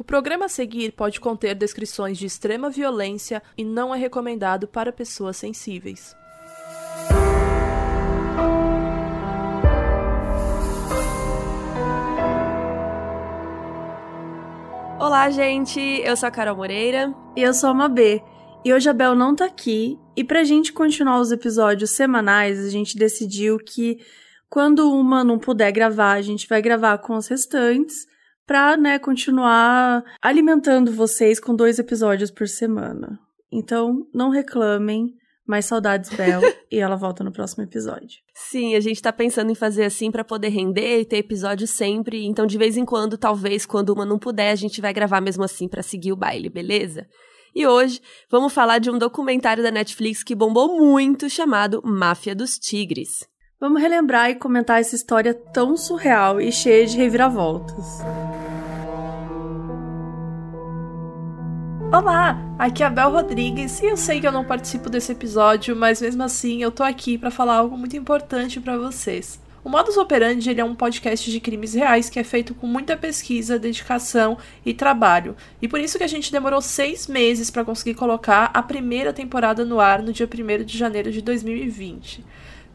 O programa a seguir pode conter descrições de extrema violência e não é recomendado para pessoas sensíveis. Olá, gente! Eu sou a Carol Moreira. E eu sou a Mabê. E hoje a Bel não tá aqui. E pra gente continuar os episódios semanais, a gente decidiu que quando uma não puder gravar, a gente vai gravar com as restantes pra, né, continuar alimentando vocês com dois episódios por semana. Então, não reclamem, mais saudades Bel e ela volta no próximo episódio. Sim, a gente tá pensando em fazer assim para poder render e ter episódio sempre. Então, de vez em quando, talvez quando uma não puder, a gente vai gravar mesmo assim para seguir o baile, beleza? E hoje vamos falar de um documentário da Netflix que bombou muito chamado Máfia dos Tigres. Vamos relembrar e comentar essa história tão surreal e cheia de reviravoltas. Olá, aqui é a Bel Rodrigues e eu sei que eu não participo desse episódio, mas mesmo assim eu tô aqui para falar algo muito importante para vocês. O Modus Operandi ele é um podcast de crimes reais que é feito com muita pesquisa, dedicação e trabalho. E por isso que a gente demorou seis meses para conseguir colocar a primeira temporada no ar no dia 1 de janeiro de 2020.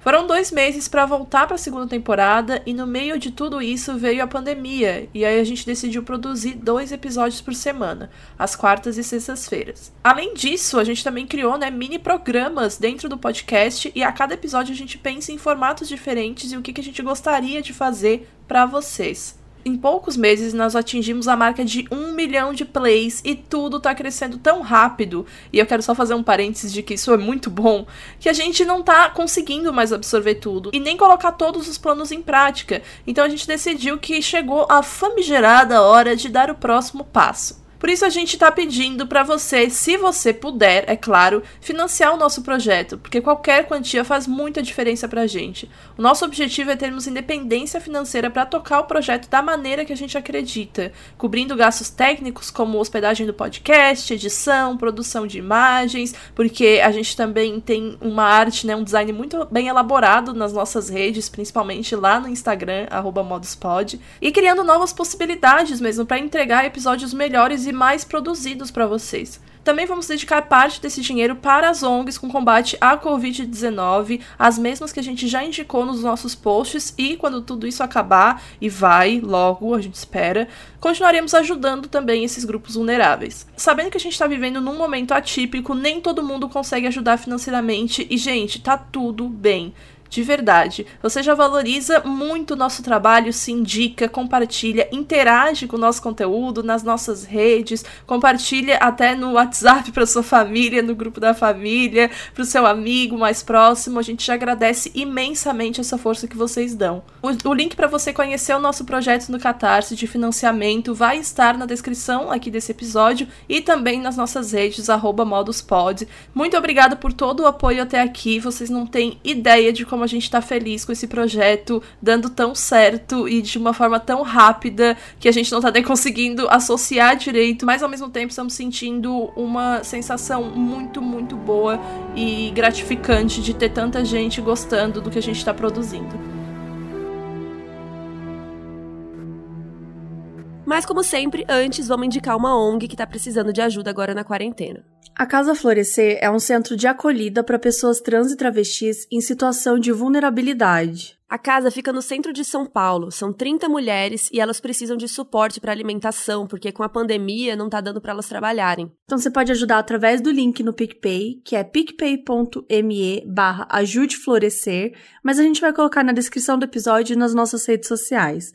Foram dois meses para voltar para a segunda temporada e no meio de tudo isso veio a pandemia e aí a gente decidiu produzir dois episódios por semana, às quartas e sextas-feiras. Além disso, a gente também criou né, mini programas dentro do podcast e a cada episódio a gente pensa em formatos diferentes e o que, que a gente gostaria de fazer para vocês em poucos meses nós atingimos a marca de um milhão de plays e tudo tá crescendo tão rápido. E eu quero só fazer um parênteses de que isso é muito bom, que a gente não tá conseguindo mais absorver tudo e nem colocar todos os planos em prática. Então a gente decidiu que chegou a famigerada hora de dar o próximo passo. Por isso a gente está pedindo para você, se você puder, é claro, financiar o nosso projeto, porque qualquer quantia faz muita diferença para a gente. O nosso objetivo é termos independência financeira para tocar o projeto da maneira que a gente acredita, cobrindo gastos técnicos como hospedagem do podcast, edição, produção de imagens, porque a gente também tem uma arte, né, um design muito bem elaborado nas nossas redes, principalmente lá no Instagram @moduspod, e criando novas possibilidades mesmo para entregar episódios melhores e mais produzidos para vocês. Também vamos dedicar parte desse dinheiro para as ONGs com combate à Covid-19, as mesmas que a gente já indicou nos nossos posts, e quando tudo isso acabar, e vai logo, a gente espera, continuaremos ajudando também esses grupos vulneráveis. Sabendo que a gente está vivendo num momento atípico, nem todo mundo consegue ajudar financeiramente, e gente, tá tudo bem de verdade. Você já valoriza muito o nosso trabalho, se indica, compartilha, interage com o nosso conteúdo nas nossas redes, compartilha até no WhatsApp para sua família, no grupo da família, para o seu amigo mais próximo. A gente já agradece imensamente essa força que vocês dão. O, o link para você conhecer o nosso projeto no Catarse de financiamento vai estar na descrição aqui desse episódio e também nas nossas redes @moduspod. Muito obrigada por todo o apoio até aqui. Vocês não têm ideia de como a gente está feliz com esse projeto dando tão certo e de uma forma tão rápida que a gente não está nem conseguindo associar direito, mas ao mesmo tempo estamos sentindo uma sensação muito, muito boa e gratificante de ter tanta gente gostando do que a gente está produzindo. Mas, como sempre, antes vamos indicar uma ONG que está precisando de ajuda agora na quarentena. A Casa Florescer é um centro de acolhida para pessoas trans e travestis em situação de vulnerabilidade. A casa fica no centro de São Paulo. São 30 mulheres e elas precisam de suporte para alimentação, porque com a pandemia não tá dando para elas trabalharem. Então você pode ajudar através do link no PicPay, que é picpay.me barra ajudeflorescer, mas a gente vai colocar na descrição do episódio e nas nossas redes sociais,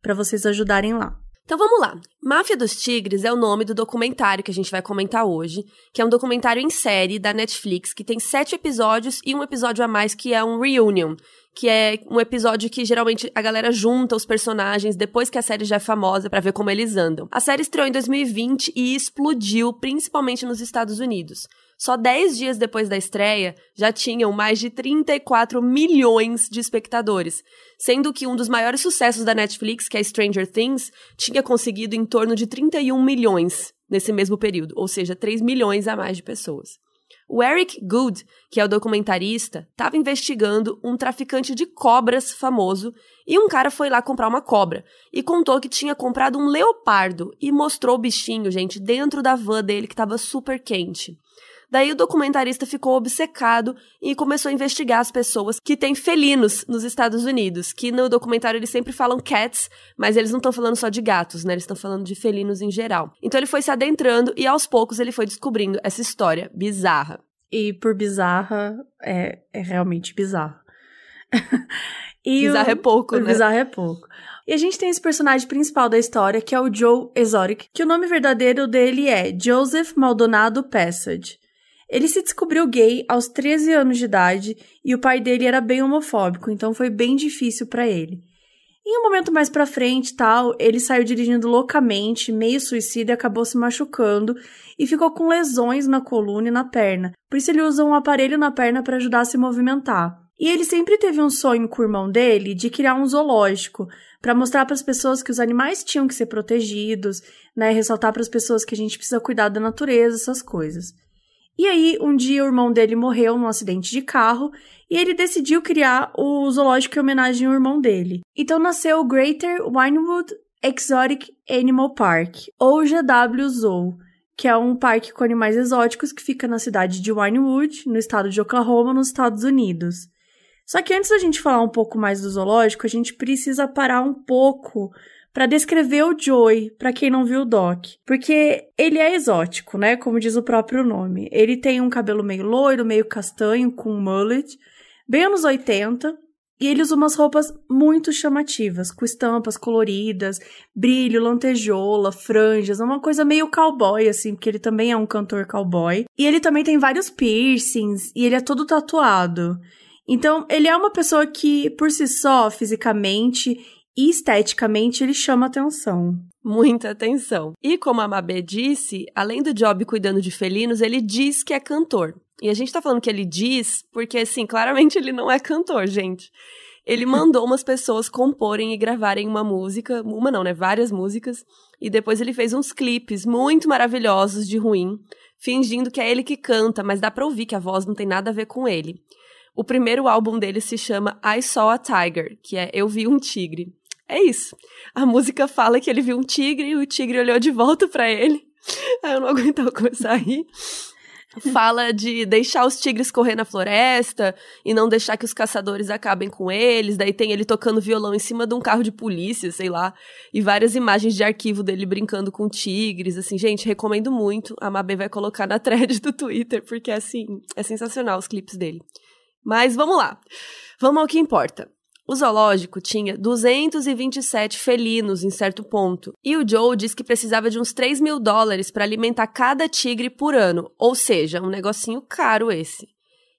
para vocês ajudarem lá. Então vamos lá. Máfia dos Tigres é o nome do documentário que a gente vai comentar hoje, que é um documentário em série da Netflix que tem sete episódios e um episódio a mais que é um reunion, que é um episódio que geralmente a galera junta os personagens depois que a série já é famosa para ver como eles andam. A série estreou em 2020 e explodiu, principalmente nos Estados Unidos. Só 10 dias depois da estreia, já tinham mais de 34 milhões de espectadores, sendo que um dos maiores sucessos da Netflix, que é Stranger Things, tinha conseguido em torno de 31 milhões nesse mesmo período, ou seja, 3 milhões a mais de pessoas. O Eric Good, que é o documentarista, estava investigando um traficante de cobras famoso e um cara foi lá comprar uma cobra e contou que tinha comprado um leopardo e mostrou o bichinho, gente, dentro da van dele que estava super quente. Daí o documentarista ficou obcecado e começou a investigar as pessoas que têm felinos nos Estados Unidos, que no documentário eles sempre falam cats, mas eles não estão falando só de gatos, né? Eles estão falando de felinos em geral. Então ele foi se adentrando e aos poucos ele foi descobrindo essa história bizarra. E por bizarra, é, é realmente bizarro. e bizarro o, é pouco, né? Bizarro é pouco. E a gente tem esse personagem principal da história, que é o Joe Exotic, que o nome verdadeiro dele é Joseph Maldonado Passage. Ele se descobriu gay aos 13 anos de idade e o pai dele era bem homofóbico, então foi bem difícil para ele. Em um momento mais pra frente, tal, ele saiu dirigindo loucamente, meio suicida e acabou se machucando e ficou com lesões na coluna e na perna. Por isso ele usa um aparelho na perna para ajudar a se movimentar. E ele sempre teve um sonho com o irmão dele de criar um zoológico para mostrar para as pessoas que os animais tinham que ser protegidos, né, ressaltar para as pessoas que a gente precisa cuidar da natureza, essas coisas. E aí, um dia o irmão dele morreu num acidente de carro e ele decidiu criar o zoológico em homenagem ao irmão dele. Então nasceu o Greater Winewood Exotic Animal Park, ou GW Zoo, que é um parque com animais exóticos que fica na cidade de Winewood, no estado de Oklahoma, nos Estados Unidos. Só que antes da gente falar um pouco mais do zoológico, a gente precisa parar um pouco para descrever o Joey, para quem não viu o Doc, porque ele é exótico, né, como diz o próprio nome. Ele tem um cabelo meio loiro, meio castanho com um mullet, bem anos 80, e ele usa umas roupas muito chamativas, com estampas coloridas, brilho, lantejola, franjas, uma coisa meio cowboy, assim, porque ele também é um cantor cowboy. E ele também tem vários piercings, e ele é todo tatuado. Então, ele é uma pessoa que, por si só, fisicamente e esteticamente ele chama atenção. Muita atenção. E como a Mabê disse, além do Job cuidando de felinos, ele diz que é cantor. E a gente tá falando que ele diz porque, assim, claramente ele não é cantor, gente. Ele mandou umas pessoas comporem e gravarem uma música, uma não, né? Várias músicas. E depois ele fez uns clipes muito maravilhosos de ruim, fingindo que é ele que canta, mas dá pra ouvir que a voz não tem nada a ver com ele. O primeiro álbum dele se chama I Saw a Tiger, que é Eu Vi um Tigre. É isso. A música fala que ele viu um tigre e o tigre olhou de volta para ele. Aí eu não aguentava começar a rir. Fala de deixar os tigres correr na floresta e não deixar que os caçadores acabem com eles. Daí tem ele tocando violão em cima de um carro de polícia, sei lá. E várias imagens de arquivo dele brincando com tigres. Assim, gente, recomendo muito. A Mabê vai colocar na thread do Twitter, porque assim, é sensacional os clipes dele. Mas vamos lá. Vamos ao que importa. O zoológico tinha 227 felinos em certo ponto, e o Joe disse que precisava de uns 3 mil dólares para alimentar cada tigre por ano, ou seja, um negocinho caro esse.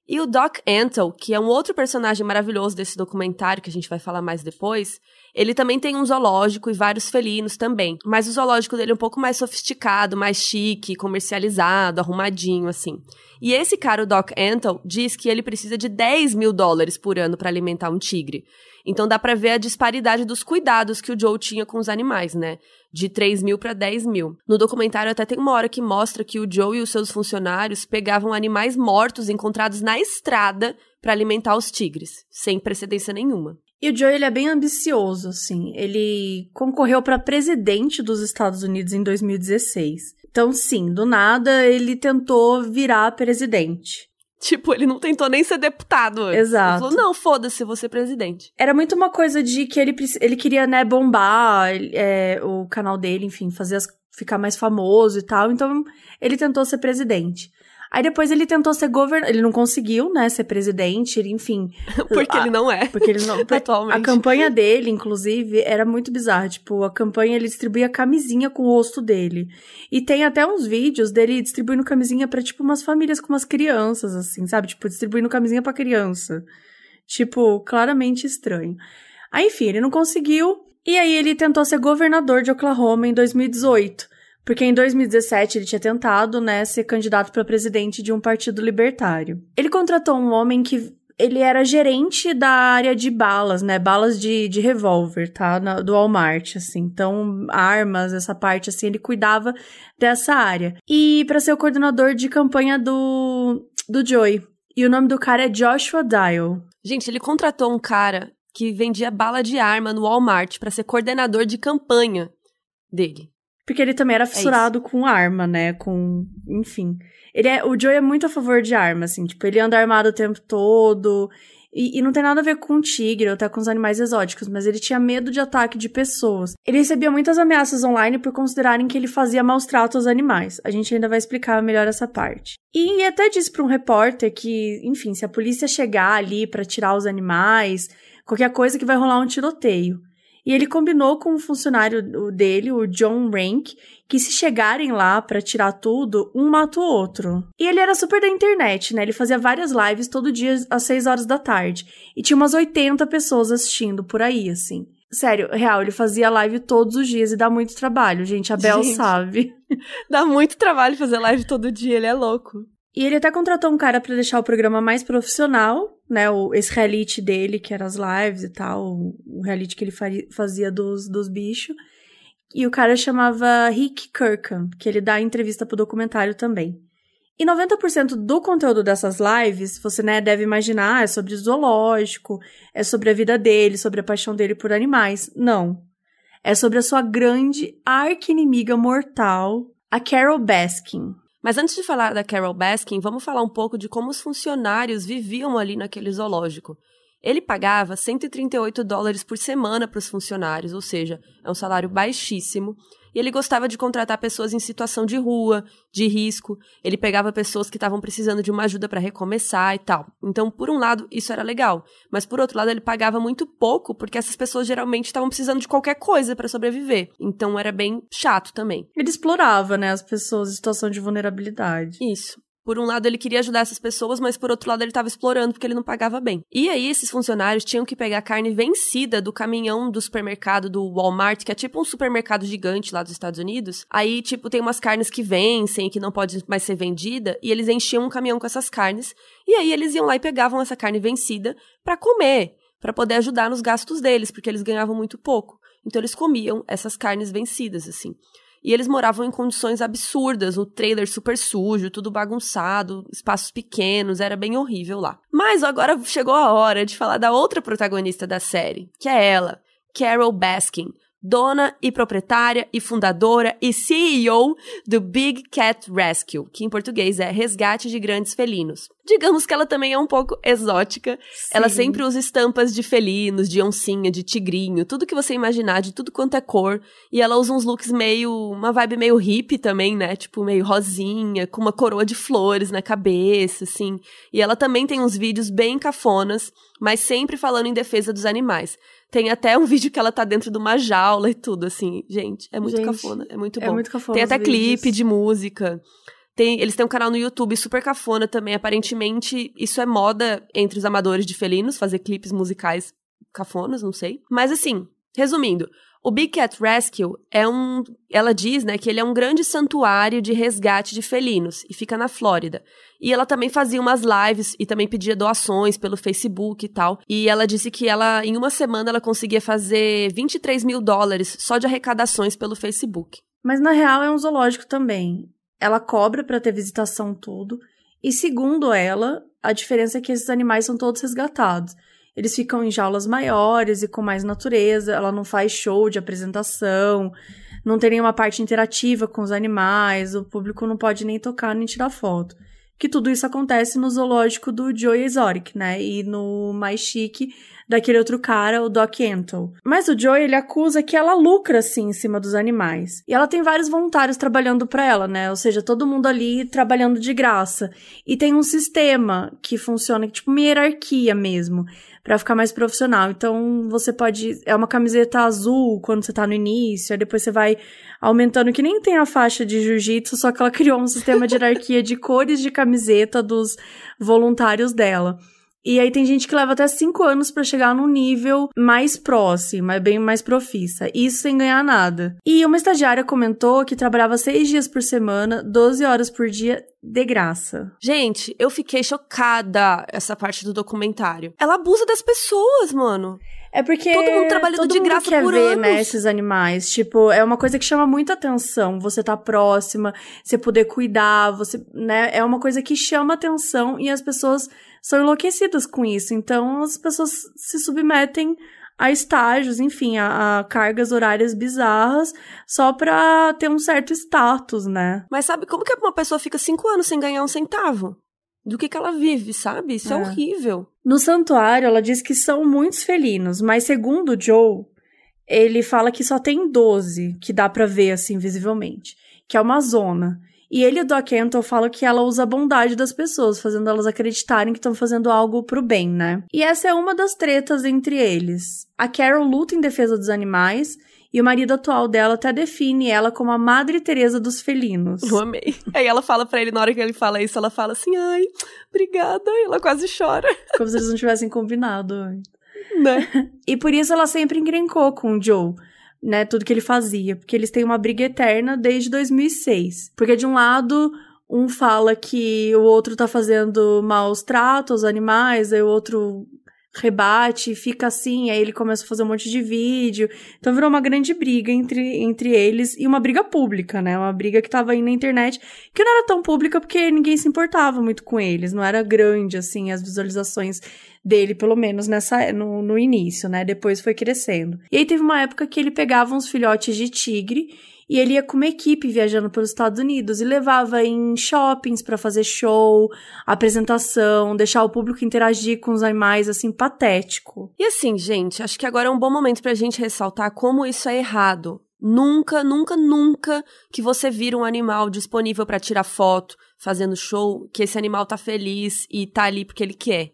E o Doc Antle, que é um outro personagem maravilhoso desse documentário, que a gente vai falar mais depois, ele também tem um zoológico e vários felinos também. Mas o zoológico dele é um pouco mais sofisticado, mais chique, comercializado, arrumadinho, assim. E esse cara, o Doc Antle, diz que ele precisa de 10 mil dólares por ano para alimentar um tigre. Então dá para ver a disparidade dos cuidados que o Joe tinha com os animais, né? De 3 mil para 10 mil. No documentário até tem uma hora que mostra que o Joe e os seus funcionários pegavam animais mortos encontrados na estrada para alimentar os tigres, sem precedência nenhuma. E o Joe ele é bem ambicioso, assim. Ele concorreu para presidente dos Estados Unidos em 2016. Então, sim, do nada ele tentou virar presidente. Tipo, ele não tentou nem ser deputado. Antes. Exato. Ele falou, não, foda-se, vou ser presidente. Era muito uma coisa de que ele, ele queria, né, bombar é, o canal dele, enfim, fazer as, ficar mais famoso e tal. Então, ele tentou ser presidente. Aí depois ele tentou ser governador, ele não conseguiu, né, ser presidente, enfim. porque a, ele não é. Porque ele não. Atualmente. A campanha dele, inclusive, era muito bizarra. Tipo, a campanha ele distribuía camisinha com o rosto dele. E tem até uns vídeos dele distribuindo camisinha para tipo umas famílias com umas crianças, assim, sabe? Tipo, distribuindo camisinha para criança. Tipo, claramente estranho. Aí, enfim, ele não conseguiu. E aí ele tentou ser governador de Oklahoma em 2018. Porque em 2017 ele tinha tentado, né, ser candidato para presidente de um partido libertário. Ele contratou um homem que ele era gerente da área de balas, né? Balas de, de revólver, tá? Na, do Walmart, assim. Então, armas, essa parte, assim, ele cuidava dessa área. E para ser o coordenador de campanha do do Joey. E o nome do cara é Joshua Dial. Gente, ele contratou um cara que vendia bala de arma no Walmart para ser coordenador de campanha dele. Porque ele também era é fissurado é com arma, né? Com. Enfim. Ele é, o Joey é muito a favor de arma, assim. Tipo, ele anda armado o tempo todo. E, e, não tem nada a ver com o tigre ou até com os animais exóticos, mas ele tinha medo de ataque de pessoas. Ele recebia muitas ameaças online por considerarem que ele fazia maus tratos aos animais. A gente ainda vai explicar melhor essa parte. E até disse para um repórter que, enfim, se a polícia chegar ali para tirar os animais, qualquer coisa que vai rolar um tiroteio. E ele combinou com um funcionário dele, o John Rank, que se chegarem lá para tirar tudo, um mata o outro. E ele era super da internet, né? Ele fazia várias lives todo dia às 6 horas da tarde. E tinha umas 80 pessoas assistindo por aí, assim. Sério, real, ele fazia live todos os dias e dá muito trabalho, gente. A Bel gente, sabe. Dá muito trabalho fazer live todo dia, ele é louco. E ele até contratou um cara para deixar o programa mais profissional, né? O, esse reality dele, que era as lives e tal, o, reality que ele fazia dos, dos bichos. E o cara chamava Rick Kirkham, que ele dá entrevista pro documentário também. E 90% do conteúdo dessas lives, você né, deve imaginar, é sobre zoológico, é sobre a vida dele, sobre a paixão dele por animais. Não. É sobre a sua grande arqui-inimiga mortal, a Carol Baskin. Mas antes de falar da Carol Baskin, vamos falar um pouco de como os funcionários viviam ali naquele zoológico. Ele pagava 138 dólares por semana para os funcionários, ou seja, é um salário baixíssimo. E ele gostava de contratar pessoas em situação de rua, de risco. Ele pegava pessoas que estavam precisando de uma ajuda para recomeçar e tal. Então, por um lado, isso era legal. Mas por outro lado, ele pagava muito pouco, porque essas pessoas geralmente estavam precisando de qualquer coisa para sobreviver. Então, era bem chato também. Ele explorava, né, as pessoas em situação de vulnerabilidade. Isso. Por um lado, ele queria ajudar essas pessoas, mas por outro lado, ele estava explorando porque ele não pagava bem. E aí, esses funcionários tinham que pegar carne vencida do caminhão do supermercado do Walmart, que é tipo um supermercado gigante lá dos Estados Unidos. Aí, tipo, tem umas carnes que vencem, que não pode mais ser vendida, e eles enchiam um caminhão com essas carnes. E aí, eles iam lá e pegavam essa carne vencida para comer, para poder ajudar nos gastos deles, porque eles ganhavam muito pouco. Então, eles comiam essas carnes vencidas, assim. E eles moravam em condições absurdas, o trailer super sujo, tudo bagunçado, espaços pequenos, era bem horrível lá. Mas agora chegou a hora de falar da outra protagonista da série, que é ela, Carol Baskin, dona e proprietária e fundadora e CEO do Big Cat Rescue, que em português é Resgate de Grandes Felinos. Digamos que ela também é um pouco exótica. Sim. Ela sempre usa estampas de felinos, de oncinha, de tigrinho, tudo que você imaginar, de tudo quanto é cor. E ela usa uns looks meio. uma vibe meio hippie também, né? Tipo, meio rosinha, com uma coroa de flores na cabeça, assim. E ela também tem uns vídeos bem cafonas, mas sempre falando em defesa dos animais. Tem até um vídeo que ela tá dentro de uma jaula e tudo, assim. Gente, é muito gente, cafona, é muito é bom. É muito cafona. Tem até clipe de música. Tem, eles têm um canal no YouTube super cafona também. Aparentemente, isso é moda entre os amadores de felinos, fazer clipes musicais cafonas, não sei. Mas assim, resumindo, o Big Cat Rescue é um. Ela diz, né, que ele é um grande santuário de resgate de felinos e fica na Flórida. E ela também fazia umas lives e também pedia doações pelo Facebook e tal. E ela disse que ela, em uma semana, ela conseguia fazer 23 mil dólares só de arrecadações pelo Facebook. Mas na real é um zoológico também. Ela cobra para ter visitação tudo. E segundo ela, a diferença é que esses animais são todos resgatados. Eles ficam em jaulas maiores e com mais natureza. Ela não faz show de apresentação. Não tem nenhuma parte interativa com os animais. O público não pode nem tocar nem tirar foto. Que tudo isso acontece no zoológico do Joey Exotic, né? E no mais chique daquele outro cara, o Doc Antle. Mas o Joey, ele acusa que ela lucra, assim, em cima dos animais. E ela tem vários voluntários trabalhando para ela, né? Ou seja, todo mundo ali trabalhando de graça. E tem um sistema que funciona, tipo uma hierarquia mesmo para ficar mais profissional. Então, você pode. É uma camiseta azul quando você tá no início, aí depois você vai aumentando, que nem tem a faixa de jiu-jitsu, só que ela criou um sistema de hierarquia de cores de camiseta dos voluntários dela. E aí tem gente que leva até cinco anos para chegar num nível mais próximo, é bem mais profissa. Isso sem ganhar nada. E uma estagiária comentou que trabalhava seis dias por semana, 12 horas por dia, de graça. Gente, eu fiquei chocada essa parte do documentário. Ela abusa das pessoas, mano. É porque todo mundo trabalhando todo de mundo graça quer por ver, anos. né, esses animais. Tipo, é uma coisa que chama muita atenção. Você tá próxima, você poder cuidar, você, né, é uma coisa que chama atenção e as pessoas são enlouquecidas com isso. Então, as pessoas se submetem a estágios, enfim, a, a cargas horárias bizarras só pra ter um certo status, né? Mas sabe como que uma pessoa fica cinco anos sem ganhar um centavo? Do que que ela vive, sabe? Isso é, É. horrível. No santuário, ela diz que são muitos felinos, mas segundo o Joe, ele fala que só tem 12 que dá pra ver assim visivelmente, que é uma zona. E ele e o Doc Antle falam que ela usa a bondade das pessoas, fazendo elas acreditarem que estão fazendo algo pro bem, né? E essa é uma das tretas entre eles. A Carol luta em defesa dos animais e o marido atual dela até define ela como a Madre Teresa dos felinos. Eu amei. Aí ela fala pra ele, na hora que ele fala isso, ela fala assim, ai, obrigada. E ela quase chora, Como se eles não tivessem combinado antes. né? E por isso ela sempre encrencou com o Joe, né? Tudo que ele fazia. Porque eles têm uma briga eterna desde 2006. Porque de um lado, um fala que o outro tá fazendo maus tratos aos animais, aí o outro rebate, fica assim, aí ele começa a fazer um monte de vídeo. Então virou uma grande briga entre, entre eles e uma briga pública, né? Uma briga que tava aí na internet, que não era tão pública porque ninguém se importava muito com eles, não era grande assim as visualizações dele, pelo menos nessa no, no início, né? Depois foi crescendo. E aí teve uma época que ele pegava uns filhotes de tigre e ele ia com uma equipe viajando pelos Estados Unidos e levava em shoppings pra fazer show, apresentação, deixar o público interagir com os animais, assim, patético. E assim, gente, acho que agora é um bom momento pra gente ressaltar como isso é errado. Nunca, nunca, nunca que você vira um animal disponível pra tirar foto, fazendo show, que esse animal tá feliz e tá ali porque ele quer.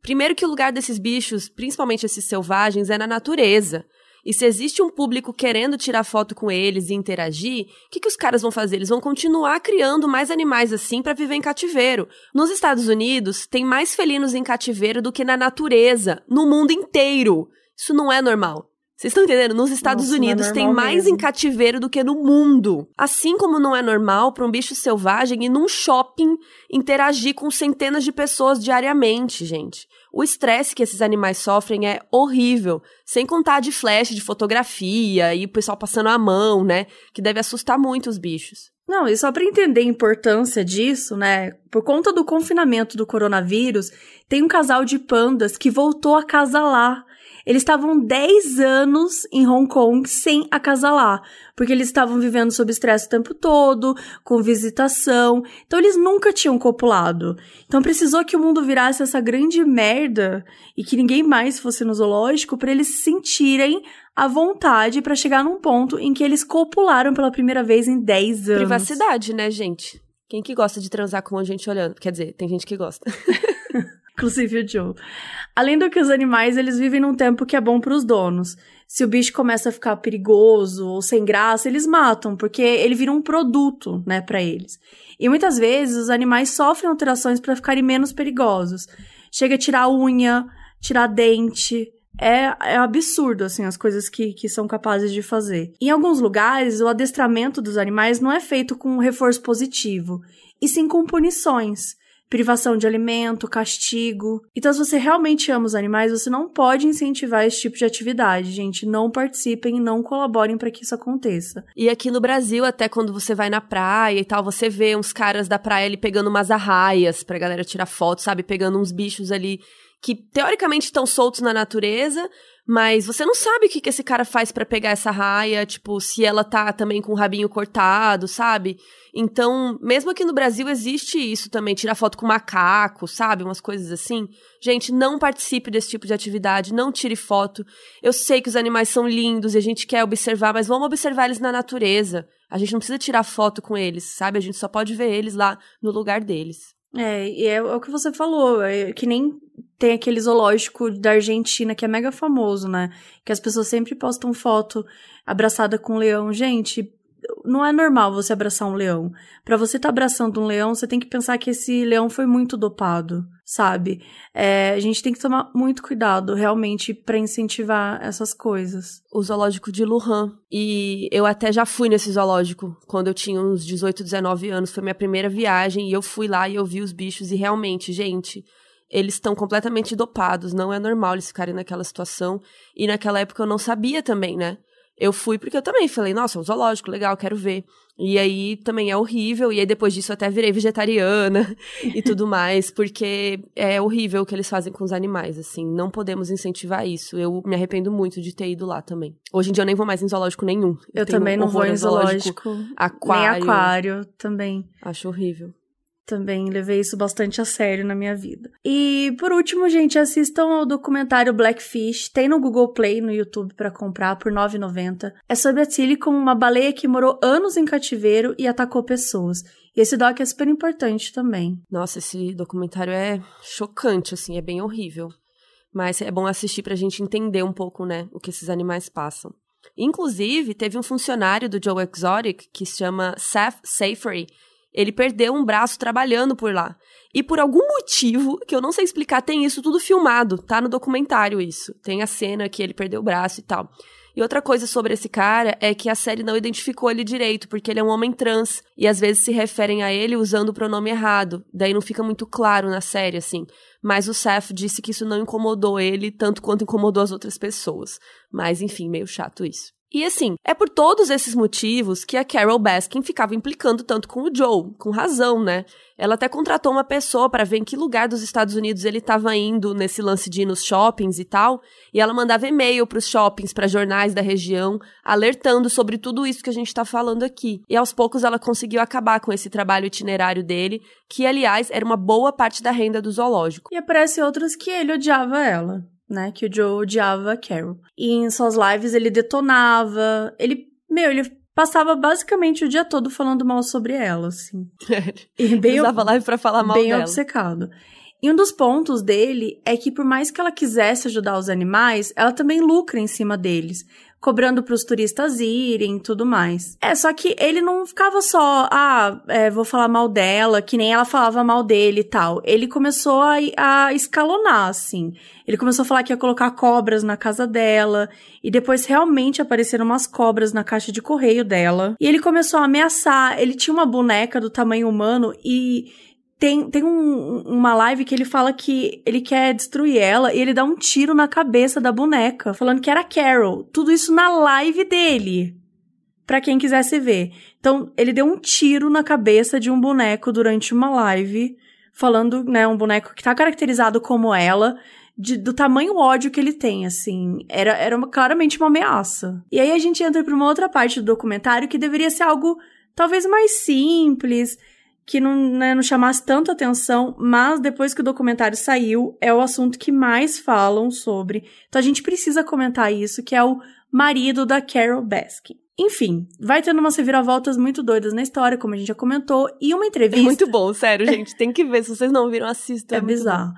Primeiro que o lugar desses bichos, principalmente esses selvagens, é na natureza. E se existe um público querendo tirar foto com eles e interagir, o que, que os caras vão fazer? Eles vão continuar criando mais animais assim pra viver em cativeiro. Nos Estados Unidos, tem mais felinos em cativeiro do que na natureza, no mundo inteiro. Isso não é normal. Vocês estão entendendo? Nos Estados Nossa, é Unidos tem normal mais mesmo. em cativeiro do que no mundo. Assim como não é normal para um bicho selvagem ir num shopping interagir com centenas de pessoas diariamente, gente. O estresse que esses animais sofrem é horrível. Sem contar de flash, de fotografia e o pessoal passando a mão, né? Que deve assustar muito os bichos. Não, e só para entender a importância disso, né? Por conta do confinamento do coronavírus, tem um casal de pandas que voltou a acasalar. Eles estavam 10 anos em Hong Kong sem acasalar, porque eles estavam vivendo sob estresse o tempo todo, com visitação. Então eles nunca tinham copulado. Então precisou que o mundo virasse essa grande merda e que ninguém mais fosse no zoológico para eles se sentirem à vontade para chegar num ponto em que eles copularam pela primeira vez em 10 anos. Privacidade, né, gente? Quem que gosta de transar com de gente olhando? Quer dizer, tem gente que gosta. Inclusive o Joe. Além do que os animais, eles vivem num tempo que é bom para os donos. Se o bicho começa a ficar perigoso ou sem graça, eles matam, porque ele vira um produto, né, para eles. E muitas vezes os animais sofrem alterações para ficarem menos perigosos. Chega a tirar unha, tirar dente. É, é absurdo, assim, as coisas que, que são capazes de fazer. Em alguns lugares, o adestramento dos animais não é feito com um reforço positivo, e sim com punições privação de alimento, castigo. Então, se você realmente ama os animais, você não pode incentivar esse tipo de atividade, gente. Não participem não colaborem para que isso aconteça. E aqui no Brasil, até quando você vai na praia e tal, você vê uns caras da praia ali pegando umas arraias pra galera tirar foto, sabe? Pegando uns bichos ali que teoricamente estão soltos na natureza, mas você não sabe o que, que esse cara faz pra pegar essa raia, tipo, se ela tá também com o rabinho cortado, sabe? Então, mesmo aqui no Brasil existe isso também, tirar foto com macaco, sabe? Umas coisas assim. Gente, não participe desse tipo de atividade, não tire foto. Eu sei que os animais são lindos e a gente quer observar, mas vamos observar eles na natureza. A gente não precisa tirar foto com eles, sabe? A gente só pode ver eles lá no lugar deles. É, e é o que você falou, é que nem tem aquele zoológico da Argentina que é mega famoso, né? Que as pessoas sempre postam foto abraçada com um leão. Gente, não é normal você abraçar um leão. Para você estar tá abraçando um leão, você tem que pensar que esse leão foi muito dopado, sabe? É, a gente tem que tomar muito cuidado, realmente, para incentivar essas coisas. O zoológico de Lujan. E eu até já fui nesse zoológico quando eu tinha uns 18, 19 anos. Foi minha primeira viagem e eu fui lá e eu vi os bichos. E realmente, gente, eles estão completamente dopados. Não é normal eles ficarem naquela situação. E naquela época eu não sabia também, né? eu fui porque eu também falei, nossa, um zoológico, legal, quero ver. E aí também é horrível, e aí depois disso eu até virei vegetariana e tudo mais, porque é horrível o que eles fazem com os animais, assim, não podemos incentivar isso. Eu me arrependo muito de ter ido lá também. Hoje em dia eu nem vou mais em zoológico nenhum. Eu, eu também não vou em zoológico, aquário. Nem aquário também. Acho horrível também levei isso bastante a sério na minha vida. E por último, gente, assistam ao documentário Blackfish, tem no Google Play no YouTube para comprar por 9,90. É sobre a como uma baleia que morou anos em cativeiro e atacou pessoas. E esse doc é super importante também. Nossa, esse documentário é chocante, assim, é bem horrível. Mas é bom assistir pra gente entender um pouco, né, o que esses animais passam. Inclusive, teve um funcionário do Joe Exotic que se chama Seth Safary, ele perdeu um braço trabalhando por lá. E por algum motivo, que eu não sei explicar, tem isso tudo filmado, tá no documentário isso. Tem a cena que ele perdeu o braço e tal. E outra coisa sobre esse cara é que a série não identificou ele direito, porque ele é um homem trans, e às vezes se referem a ele usando o pronome errado. Daí não fica muito claro na série, assim. Mas o Seth disse que isso não incomodou ele tanto quanto incomodou as outras pessoas. Mas, enfim, meio chato isso. E assim, é por todos esses motivos que a Carol Baskin ficava implicando tanto com o Joe, com razão, né? Ela até contratou uma pessoa para ver em que lugar dos Estados Unidos ele estava indo nesse lance de ir nos shoppings e tal, e ela mandava e-mail para os shoppings, para jornais da região, alertando sobre tudo isso que a gente está falando aqui. E aos poucos ela conseguiu acabar com esse trabalho itinerário dele, que aliás era uma boa parte da renda do zoológico. E aparece outras que ele odiava ela né? Que o Joe odiava a Carol. E em suas lives ele detonava. Ele, meu, ele passava basicamente o dia todo falando mal sobre ela, assim. e bem, Usava live pra falar mal bem dela. Bem obcecado. E um dos pontos dele é que por mais que ela quisesse ajudar os animais, ela também lucra em cima deles cobrando para os turistas irem e tudo mais. É, só que ele não ficava só, ah, é, vou falar mal dela, que nem ela falava mal dele e tal. Ele começou a, a escalonar, assim. Ele começou a falar que ia colocar cobras na casa dela, e depois realmente apareceram umas cobras na caixa de correio dela. E ele começou a ameaçar. Ele tinha uma boneca do tamanho humano e tem, tem um, uma live que ele fala que ele quer destruir ela e ele dá um tiro na cabeça da boneca, falando que era Carol. Tudo isso na live dele. Pra quem quisesse ver. Então, ele deu um tiro na cabeça de um boneco durante uma live, falando, né, um boneco que tá caracterizado como ela, de, do tamanho ódio que ele tem, assim. Era, era uma, claramente uma ameaça. E aí a gente entra pra uma outra parte do documentário que deveria ser algo talvez mais simples, que não, né, não chamasse tanto atenção, mas depois que o documentário saiu, é o assunto que mais falam sobre. Então a gente precisa comentar isso, que é o marido da Carol Baskin. Enfim, vai tendo umas reviravoltas muito doidas na história, como a gente já comentou, e uma entrevista. É muito bom, sério, gente. Tem que ver. Se vocês não viram, assistam. É, é bizarro.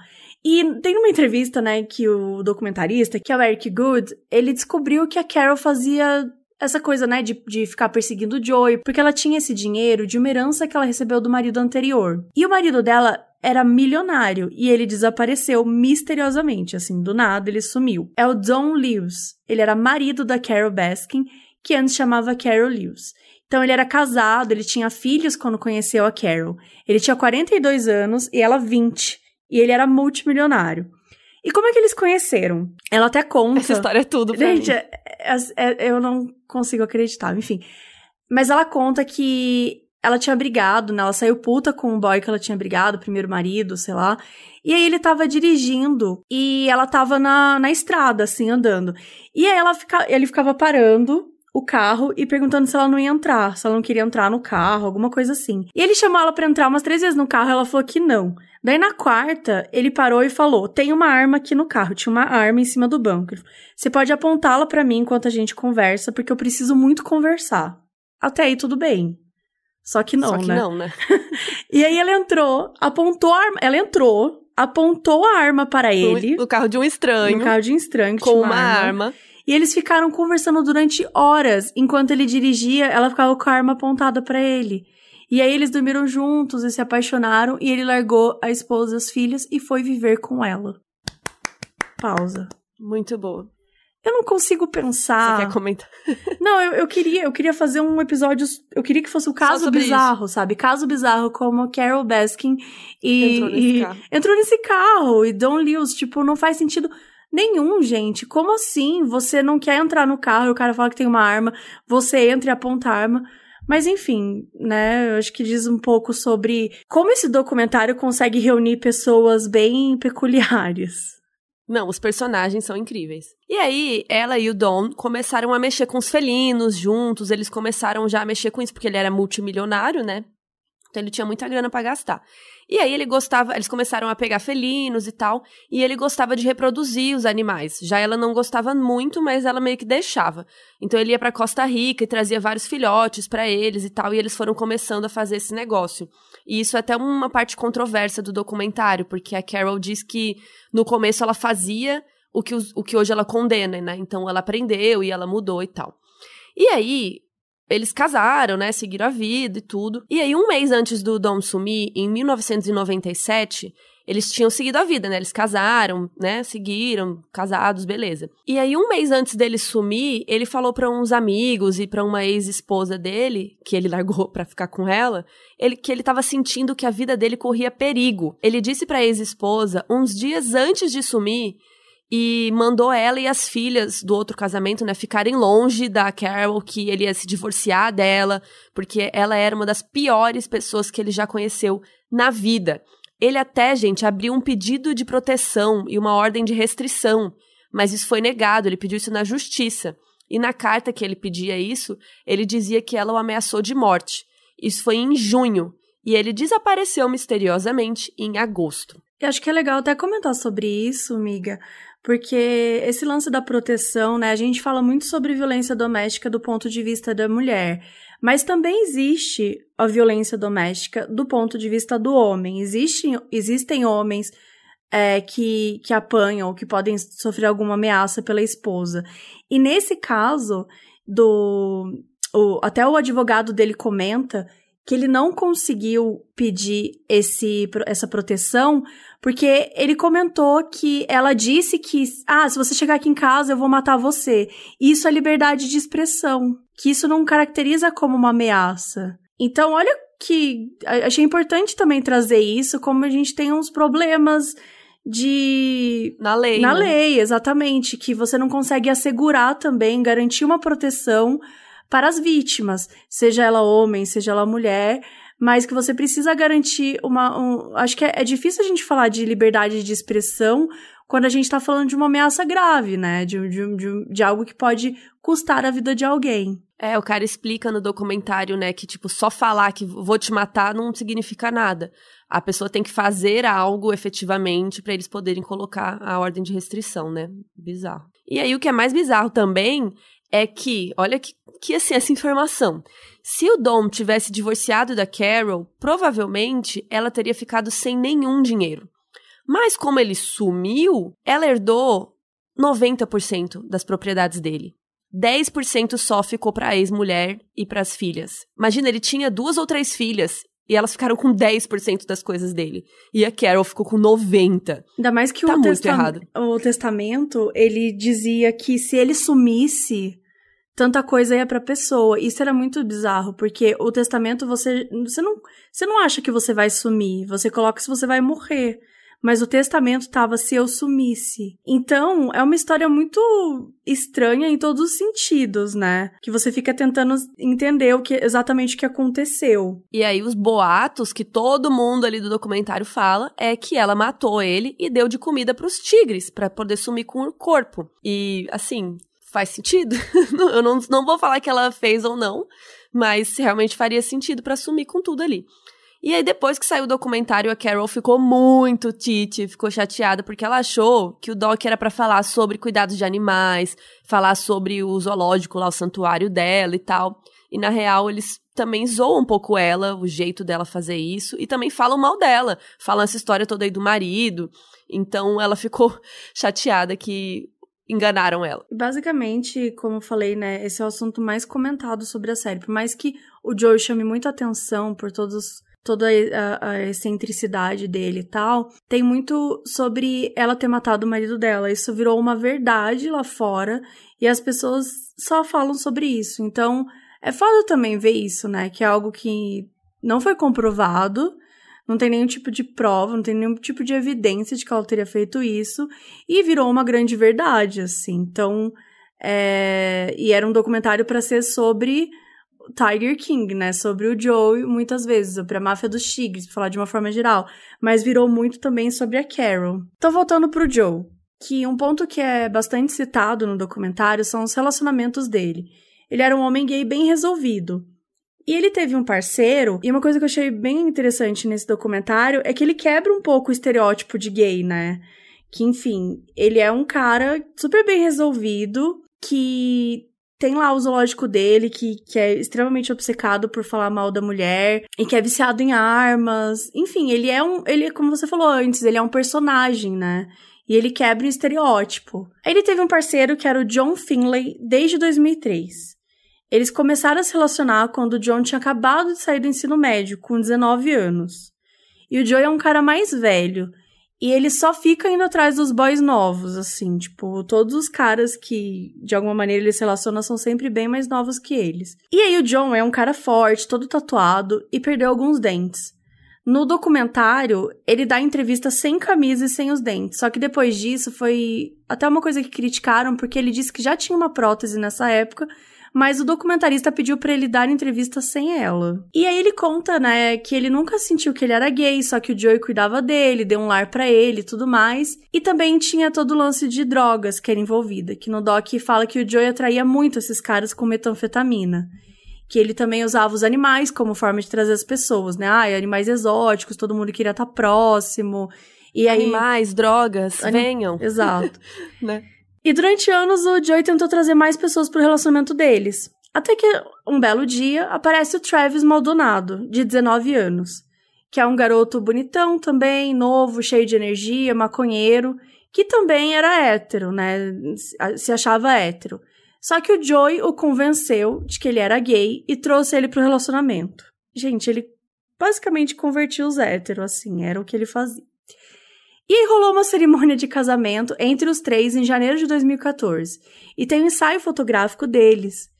E tem uma entrevista, né, que o documentarista, que é o Eric Good, ele descobriu que a Carol fazia essa coisa, né, de, de ficar perseguindo o Joey, porque ela tinha esse dinheiro de uma herança que ela recebeu do marido anterior. E o marido dela era milionário e ele desapareceu misteriosamente, assim, do nada ele sumiu. É o Don Lewis. Ele era marido da Carol Baskin, que antes chamava Carol Lewis. Então ele era casado, ele tinha filhos quando conheceu a Carol. Ele tinha 42 anos e ela 20. E ele era multimilionário. E como é que eles conheceram? Ela até conta. Essa história é tudo pra Gente, mim. É, eu não consigo acreditar, enfim. Mas ela conta que ela tinha brigado, né? Ela saiu puta com o boy que ela tinha brigado, primeiro marido, sei lá. E aí ele tava dirigindo e ela tava na, na estrada, assim, andando. E aí ela fica, ele ficava parando o carro e perguntando se ela não ia entrar, se ela não queria entrar no carro, alguma coisa assim. E ele chamou ela para entrar umas três vezes no carro, ela falou que não. Daí na quarta, ele parou e falou: "Tem uma arma aqui no carro". Tinha uma arma em cima do banco. Você pode apontá-la para mim enquanto a gente conversa, porque eu preciso muito conversar. Até aí tudo bem. Só que não, Só que né? não, né? e aí ela entrou, apontou a arma, ela entrou, apontou a arma para ele. No carro de um estranho. No carro de um estranho. com uma, uma arma. arma E eles ficaram conversando durante horas. Enquanto ele dirigia, ela ficava com a arma apontada para ele. E aí eles dormiram juntos e se apaixonaram e ele largou a esposa e os filhos e foi viver com ela. Pausa. Muito boa. Eu não consigo pensar. Você quer comentar? Não, eu, eu queria, eu queria fazer um episódio. Eu queria que fosse o caso bizarro, isso. sabe? Caso bizarro, como Carol Baskin e. Entrou nesse, e, carro. Entrou nesse carro. E Don Lewis, tipo, não faz sentido nenhum, gente. Como assim? Você não quer entrar no carro e o cara fala que tem uma arma, você entra e aponta a arma. Mas enfim, né? Eu acho que diz um pouco sobre como esse documentário consegue reunir pessoas bem peculiares. Não, os personagens são incríveis. E aí, ela e o Don começaram a mexer com os felinos juntos, eles começaram já a mexer com isso, porque ele era multimilionário, né? Então ele tinha muita grana para gastar. E aí ele gostava, eles começaram a pegar felinos e tal, e ele gostava de reproduzir os animais. Já ela não gostava muito, mas ela meio que deixava. Então ele ia para Costa Rica e trazia vários filhotes para eles e tal, e eles foram começando a fazer esse negócio. E isso é até uma parte controversa do documentário, porque a Carol diz que no começo ela fazia o que, o que hoje ela condena, né? Então ela aprendeu e ela mudou e tal. E aí, eles casaram, né? Seguiram a vida e tudo. E aí, um mês antes do Dom sumir, em 1997, eles tinham seguido a vida, né? Eles casaram, né? Seguiram, casados, beleza. E aí, um mês antes dele sumir, ele falou para uns amigos e para uma ex-esposa dele, que ele largou para ficar com ela, ele, que ele tava sentindo que a vida dele corria perigo. Ele disse pra ex-esposa, uns dias antes de sumir, e mandou ela e as filhas do outro casamento, né, ficarem longe da Carol, que ele ia se divorciar dela, porque ela era uma das piores pessoas que ele já conheceu na vida. Ele até, gente, abriu um pedido de proteção e uma ordem de restrição, mas isso foi negado, ele pediu isso na justiça. E na carta que ele pedia isso, ele dizia que ela o ameaçou de morte. Isso foi em junho, e ele desapareceu misteriosamente em agosto. Eu acho que é legal até comentar sobre isso, miga, porque esse lance da proteção, né? A gente fala muito sobre violência doméstica do ponto de vista da mulher, mas também existe a violência doméstica do ponto de vista do homem. Existem, existem homens é, que, que apanham ou que podem sofrer alguma ameaça pela esposa. E nesse caso, do o, até o advogado dele comenta que ele não conseguiu pedir esse, essa proteção porque ele comentou que ela disse que, ah, se você chegar aqui em casa, eu vou matar você. Isso é liberdade de expressão, que isso não caracteriza como uma ameaça. Então, olha que achei importante também trazer isso, como a gente tem uns problemas de na lei, na né? lei, exatamente, que você não consegue assegurar também, garantir uma proteção para as vítimas, seja ela homem, seja ela mulher, mas que você precisa garantir uma. Um, acho que é, é, difícil a gente falar de liberdade de expressão quando a gente está falando de uma ameaça grave, né? De, de, de, de algo que pode custar a vida de alguém. É, o cara explica no documentário, né, que, tipo, só falar que vou te matar não significa nada. A pessoa tem que fazer algo efetivamente para eles poderem colocar a ordem de restrição, né? Bizarro. E aí, o que é mais bizarro também é que, olha que, que assim, essa informação. Se o Dom tivesse divorciado da Carol, provavelmente ela teria ficado sem nenhum dinheiro. Mas como ele sumiu, ela herdou 90% das propriedades dele. 10% só ficou para a ex-mulher e para as filhas. Imagina, ele tinha duas ou três filhas e elas ficaram com 10% das coisas dele. E a Carol ficou com 90%. Ainda mais que tá o, testa o testamento, ele dizia que se ele sumisse, tanta coisa ia pra pessoa. Isso era muito bizarro, porque o testamento você, você não, você não acha que você vai sumir, você coloca se você vai morrer. Mas o testamento tava se eu sumisse. Então, é uma história muito estranha em todos os sentidos, né? Que você fica tentando entender o que exatamente o que aconteceu. E aí os boatos que todo mundo ali do documentário fala é que ela matou ele e deu de comida para os tigres para poder sumir com o corpo. E assim, faz sentido. eu não, não vou falar que ela fez ou não, mas realmente faria sentido para sumir com tudo ali. E aí, depois que saiu o documentário, a Carol ficou muito tite, ficou chateada, porque ela achou que o doc era para falar sobre cuidados de animais, falar sobre o zoológico lá, o santuário dela e tal. E na real, eles também zoam um pouco ela, o jeito dela fazer isso, e também falam mal dela, falam essa história toda aí do marido. Então ela ficou chateada que enganaram ela. Basicamente, como eu falei, né, esse é o assunto mais comentado sobre a série. Por mais que o Joe chame muita atenção por todos toda a, a, excentricidade dele e tal, tem muito sobre ela ter matado o marido dela. Isso virou uma verdade lá fora e as pessoas só falam sobre isso. Então, é foda também ver isso, né? Que é algo que não foi comprovado, não tem nenhum tipo de prova, não tem nenhum tipo de evidência de que ela teria feito isso, e virou uma grande verdade, assim. Então, é... e era um documentário para ser sobre Tiger King, né? Sobre o Joe, muitas vezes, sobre a máfia dos tigres, pra falar de uma forma geral. Mas virou muito também sobre a Carol. Então, voltando pro Joe, que um ponto que é bastante citado no documentário são os relacionamentos dele. Ele era um homem gay bem resolvido. E ele teve um parceiro, e uma coisa que eu achei bem interessante nesse documentário é que ele quebra um pouco o estereótipo de gay, né? Que, enfim, ele é um cara super bem resolvido, que tem lá o zoológico dele, que, que é extremamente obcecado por falar mal da mulher, e que é viciado em armas. Enfim, ele é um. Ele, como você falou antes, ele é um personagem, né? E ele quebra o estereótipo. Ele teve um parceiro que era o John Finlay desde 2003. Eles começaram a se relacionar quando o John tinha acabado de sair do ensino médio, com 19 anos. E o Joe é um cara mais velho. E ele só fica indo atrás dos boys novos, assim, tipo, todos os caras que de alguma maneira ele se relaciona são sempre bem mais novos que eles. E aí o John é um cara forte, todo tatuado e perdeu alguns dentes. No documentário, ele dá entrevista sem camisa e sem os dentes. Só que depois disso foi até uma coisa que criticaram, porque ele disse que já tinha uma prótese nessa época mas o documentarista pediu para ele dar entrevista sem ela. E aí ele conta, né, que ele nunca sentiu que ele era gay, só que o Joey cuidava dele, deu um lar para ele e tudo mais. E também tinha todo o lance de drogas que era envolvida, que no doc fala que o Joey atraía muito esses caras com metanfetamina que ele também usava os animais como forma de trazer as pessoas, né? Ah, animais exóticos, todo mundo queria estar próximo. E aí... Animais, drogas, Anim... venham. Exato. né? E durante anos o Joey tentou trazer mais pessoas pro relacionamento deles. Até que um belo dia aparece o Travis Maldonado, de 19 anos, que é um garoto bonitão também, novo, cheio de energia, maconheiro, que também era hétero, né? Se achava hétero. Só que o Joey o convenceu de que ele era gay e trouxe ele pro relacionamento. Gente, ele basicamente convertiu os héteros, assim, era o que ele fazia. E aí rolou uma cerimônia de casamento entre os três em janeiro de 2014. E tem um ensaio fotográfico deles.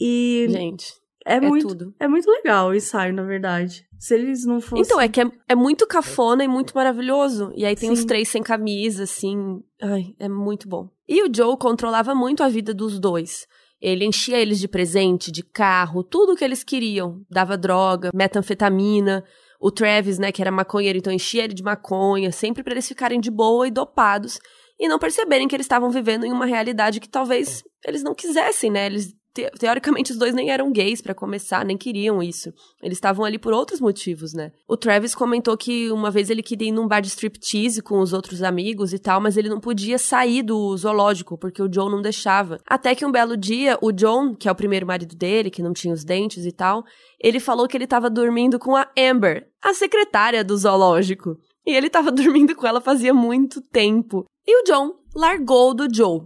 E. Gente. É, é muito, tudo. é muito legal o ensaio, na verdade. Se eles não fossem. Então, é que é, é muito cafona e muito maravilhoso. E aí tem Sim. os três sem camisa, assim. Ai, é muito bom. E o Joe controlava muito a vida dos dois. Ele enchia eles de presente, de carro, tudo o que eles queriam. Dava droga, metanfetamina o Travis, né, que era maconheiro, então enchia ele de maconha, sempre para eles ficarem de boa e dopados e não perceberem que eles estavam vivendo em uma realidade que talvez eles não quisessem, né? Eles te teoricamente os dois nem eram gays para começar, nem queriam isso. Eles estavam ali por outros motivos, né? O Travis comentou que uma vez ele queria ir num bar de striptease com os outros amigos e tal, mas ele não podia sair do zoológico porque o John não deixava. Até que um belo dia, o John, que é o primeiro marido dele, que não tinha os dentes e tal, ele falou que ele estava dormindo com a Amber, a secretária do zoológico. E ele estava dormindo com ela fazia muito tempo. E o John largou do Joe.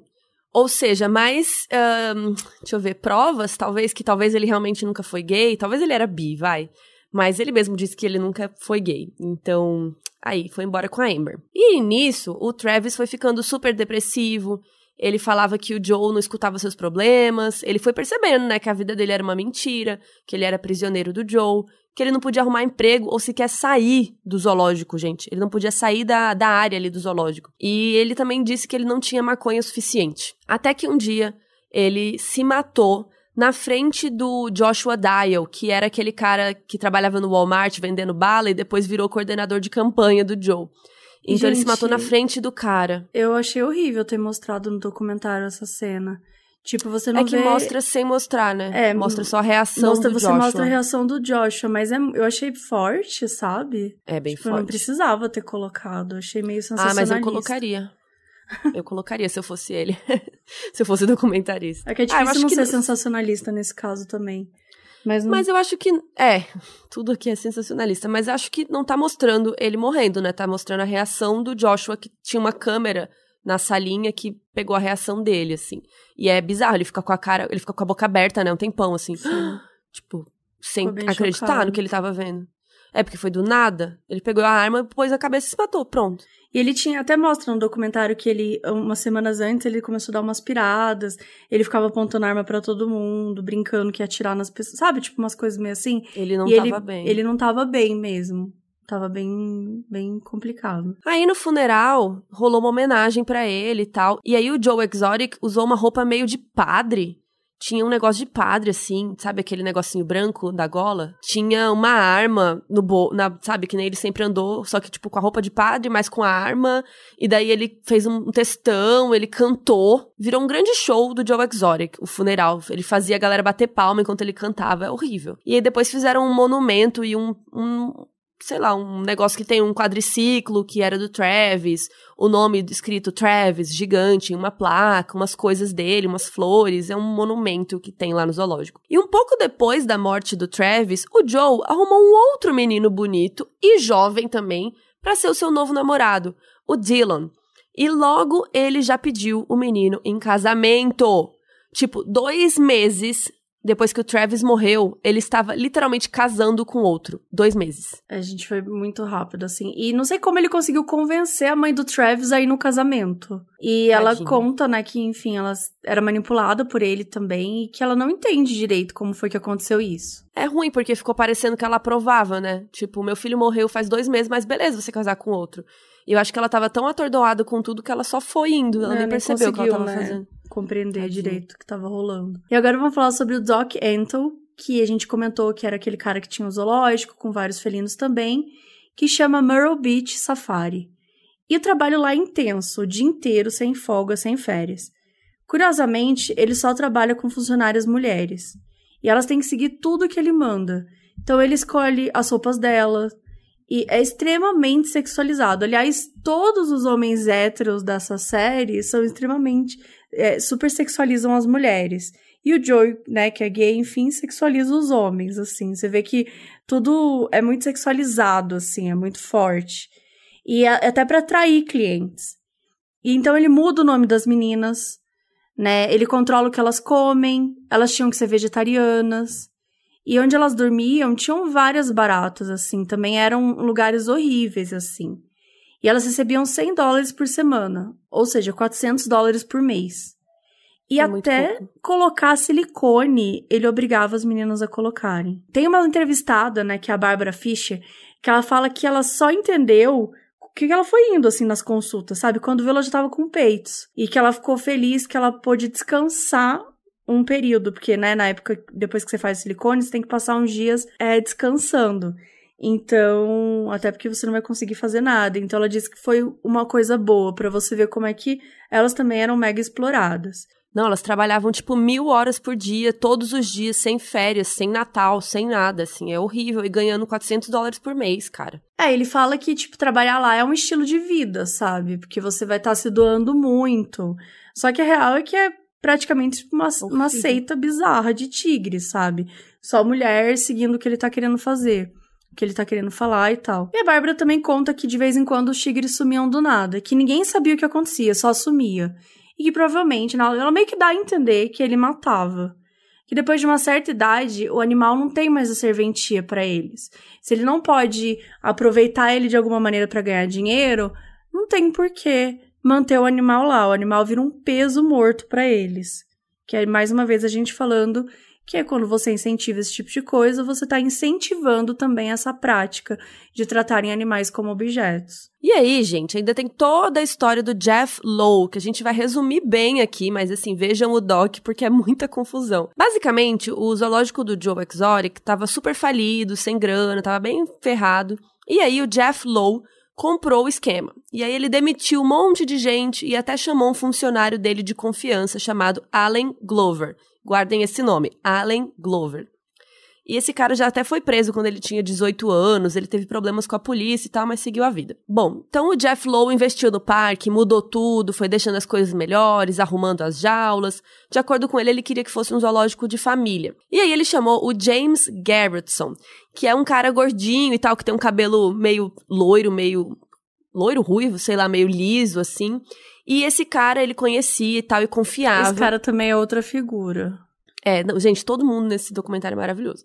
Ou seja, mais. Um, deixa eu ver, provas, talvez, que talvez ele realmente nunca foi gay. Talvez ele era bi, vai. Mas ele mesmo disse que ele nunca foi gay. Então, aí, foi embora com a Amber. E nisso, o Travis foi ficando super depressivo. Ele falava que o Joe não escutava seus problemas. Ele foi percebendo, né, que a vida dele era uma mentira, que ele era prisioneiro do Joe, que ele não podia arrumar emprego ou sequer sair do zoológico, gente. Ele não podia sair da, da área ali do zoológico. E ele também disse que ele não tinha maconha suficiente. Até que um dia ele se matou na frente do Joshua Dial, que era aquele cara que trabalhava no Walmart vendendo bala e depois virou coordenador de campanha do Joe. Então Gente, ele se matou na frente do cara. Eu achei horrível ter mostrado no documentário essa cena. Tipo, você não É que vê... mostra sem mostrar, né? É, mostra só a reação mostra, do você Joshua. Você mostra a reação do Joshua, mas é, eu achei forte, sabe? É bem tipo, forte. não precisava ter colocado, achei meio sensacionalista. Ah, mas eu colocaria. Eu colocaria se eu fosse ele. se eu fosse documentarista. É que é difícil ah, não ser sensacionalista nesse caso também. Mas, não... mas eu acho que. É, tudo aqui é sensacionalista. Mas eu acho que não tá mostrando ele morrendo, né? Tá mostrando a reação do Joshua, que tinha uma câmera na salinha que pegou a reação dele, assim. E é bizarro, ele fica com a cara, ele fica com a boca aberta, né, um tempão, assim. tipo, sem acreditar chocado. no que ele tava vendo. É porque foi do nada. Ele pegou a arma, pôs a cabeça e se matou. Pronto. E ele tinha, até mostra no documentário que ele, umas semanas antes, ele começou a dar umas piradas, ele ficava apontando arma para todo mundo, brincando que ia atirar nas pessoas, sabe? Tipo, umas coisas meio assim. Ele não e tava ele, bem. Ele não tava bem mesmo. Tava bem, bem complicado. Aí no funeral, rolou uma homenagem para ele e tal. E aí o Joe Exotic usou uma roupa meio de padre tinha um negócio de padre, assim, sabe aquele negocinho branco da gola? Tinha uma arma no bo na, sabe, que nem ele sempre andou, só que, tipo, com a roupa de padre, mas com a arma. E daí ele fez um textão, ele cantou. Virou um grande show do Joe Exotic, o funeral. Ele fazia a galera bater palma enquanto ele cantava, é horrível. E aí depois fizeram um monumento e um, um sei lá, um negócio que tem um quadriciclo que era do Travis, o nome escrito Travis, gigante, uma placa, umas coisas dele, umas flores, é um monumento que tem lá no zoológico. E um pouco depois da morte do Travis, o Joe arrumou um outro menino bonito e jovem também para ser o seu novo namorado, o Dylan. E logo ele já pediu o menino em casamento. Tipo, dois meses depois que o Travis morreu, ele estava literalmente casando com outro. Dois meses. A gente foi muito rápido, assim. E não sei como ele conseguiu convencer a mãe do Travis a ir no casamento. E ela conta, né, que, enfim, ela era manipulada por ele também e que ela não entende direito como foi que aconteceu isso. É ruim, porque ficou parecendo que ela aprovava, né? Tipo, meu filho morreu faz dois meses, mas beleza você casar com outro. E eu acho que ela tava tão atordoada com tudo que ela só foi indo. Ela nem percebeu o que ela tava né? fazendo compreender Tadinho. direito o que estava rolando. E agora vamos falar sobre o Doc Antle, que a gente comentou que era aquele cara que tinha um zoológico com vários felinos também, que chama Myrtle Beach Safari. E o trabalho lá é intenso, o dia inteiro, sem folga, sem férias. Curiosamente, ele só trabalha com funcionárias mulheres. E elas têm que seguir tudo que ele manda. Então ele escolhe as roupas dela. E é extremamente sexualizado. Aliás, todos os homens héteros dessa série são extremamente é, super sexualizam as mulheres. E o Joey, né, que é gay, enfim, sexualiza os homens, assim. Você vê que tudo é muito sexualizado, assim, é muito forte. E é, até para atrair clientes. E então ele muda o nome das meninas, né? Ele controla o que elas comem, elas tinham que ser vegetarianas. E onde elas dormiam, tinham várias baratas, assim, também eram lugares horríveis, assim. E elas recebiam 100 dólares por semana, ou seja, 400 dólares por mês. E é até colocar silicone, ele obrigava as meninas a colocarem. Tem uma entrevistada, né, que é a Bárbara Fischer, que ela fala que ela só entendeu o que ela foi indo, assim, nas consultas, sabe? Quando viu, ela já tava com peitos. E que ela ficou feliz que ela pôde descansar um período, porque, né, na época, depois que você faz silicone, você tem que passar uns dias é, descansando. Então, até porque você não vai conseguir fazer nada. Então, ela disse que foi uma coisa boa para você ver como é que elas também eram mega exploradas. Não, elas trabalhavam tipo mil horas por dia, todos os dias, sem férias, sem Natal, sem nada, assim, é horrível. E ganhando 400 dólares por mês, cara. É, ele fala que, tipo, trabalhar lá é um estilo de vida, sabe? Porque você vai estar tá se doando muito. Só que a real é que é praticamente uma, uma seita bizarra de tigre, sabe? Só mulher seguindo o que ele tá querendo fazer que ele tá querendo falar e tal. E a Bárbara também conta que de vez em quando os tigres sumiam do nada, que ninguém sabia o que acontecia, só sumia. E que provavelmente ela meio que dá a entender que ele matava. Que depois de uma certa idade, o animal não tem mais a serventia para eles. Se ele não pode aproveitar ele de alguma maneira para ganhar dinheiro, não tem porquê manter o animal lá. O animal vira um peso morto para eles. Que é mais uma vez a gente falando que é quando você incentiva esse tipo de coisa, você está incentivando também essa prática de tratarem animais como objetos. E aí, gente, ainda tem toda a história do Jeff Lowe, que a gente vai resumir bem aqui, mas assim, vejam o doc porque é muita confusão. Basicamente, o zoológico do Joe Exotic estava super falido, sem grana, estava bem ferrado. E aí o Jeff Lowe comprou o esquema. E aí ele demitiu um monte de gente e até chamou um funcionário dele de confiança chamado Allen Glover. Guardem esse nome, Allen Glover. E esse cara já até foi preso quando ele tinha 18 anos, ele teve problemas com a polícia e tal, mas seguiu a vida. Bom, então o Jeff Lowe investiu no parque, mudou tudo, foi deixando as coisas melhores, arrumando as jaulas. De acordo com ele, ele queria que fosse um zoológico de família. E aí ele chamou o James Garrettson, que é um cara gordinho e tal, que tem um cabelo meio loiro, meio loiro ruivo, sei lá, meio liso assim. E esse cara ele conhecia e tal e confiava. Esse cara também é outra figura. É, não, gente, todo mundo nesse documentário é maravilhoso.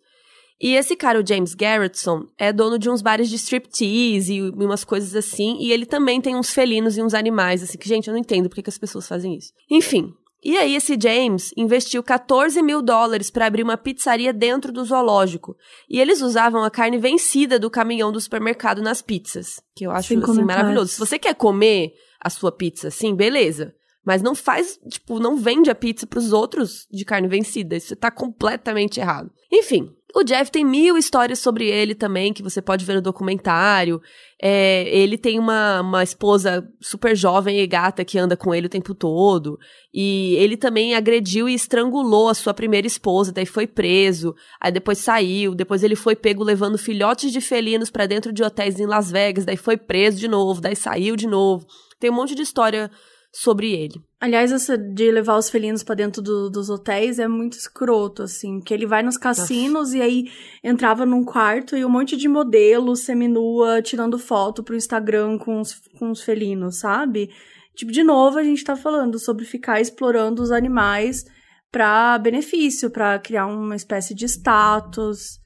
E esse cara, o James Garrettson, é dono de uns bares de striptease e umas coisas assim. E ele também tem uns felinos e uns animais, assim, que, gente, eu não entendo por que, as pessoas fazem isso. Enfim. E aí, esse James investiu 14 mil dólares para abrir uma pizzaria dentro do zoológico. E eles usavam a carne vencida do caminhão do supermercado nas pizzas. Que eu acho, assim, maravilhoso. Se você quer comer a sua pizza assim, beleza. Mas não faz, tipo, não vende a pizza pros outros de carne vencida. Isso tá completamente errado. Enfim, o Jeff tem mil histórias sobre ele também, que você pode ver no documentário. É, ele tem uma, uma esposa super jovem e gata que anda com ele o tempo todo. E ele também agrediu e estrangulou a sua primeira esposa, daí foi preso. Aí depois saiu, depois ele foi pego levando filhotes de felinos para dentro de hotéis em Las Vegas, daí foi preso de novo, daí saiu de novo. Tem um monte de história sobre ele. Aliás, essa de levar os felinos para dentro do, dos hotéis é muito escroto, assim, que ele vai nos cassinos Nossa. e aí entrava num quarto e um monte de modelo seminua tirando foto pro Instagram com os, com os felinos, sabe? Tipo, de novo, a gente tá falando sobre ficar explorando os animais para benefício, para criar uma espécie de status.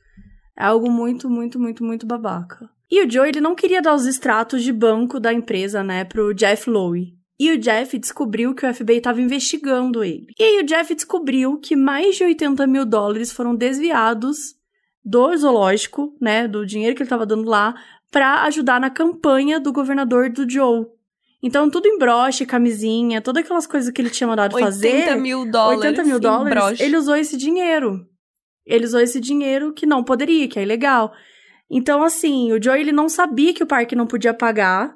É algo muito, muito, muito, muito babaca. E o Joe, ele não queria dar os extratos de banco da empresa, né, pro Jeff Lowe. E o Jeff descobriu que o FBI estava investigando ele. E aí o Jeff descobriu que mais de 80 mil dólares foram desviados do zoológico, né, do dinheiro que ele estava dando lá, para ajudar na campanha do governador do Joe. Então, tudo em broche, camisinha, todas aquelas coisas que ele tinha mandado 80 fazer. 80 mil dólares. 80 mil dólares. Ele usou esse dinheiro. Ele usou esse dinheiro que não poderia, que é ilegal. Então, assim, o Joe ele não sabia que o parque não podia pagar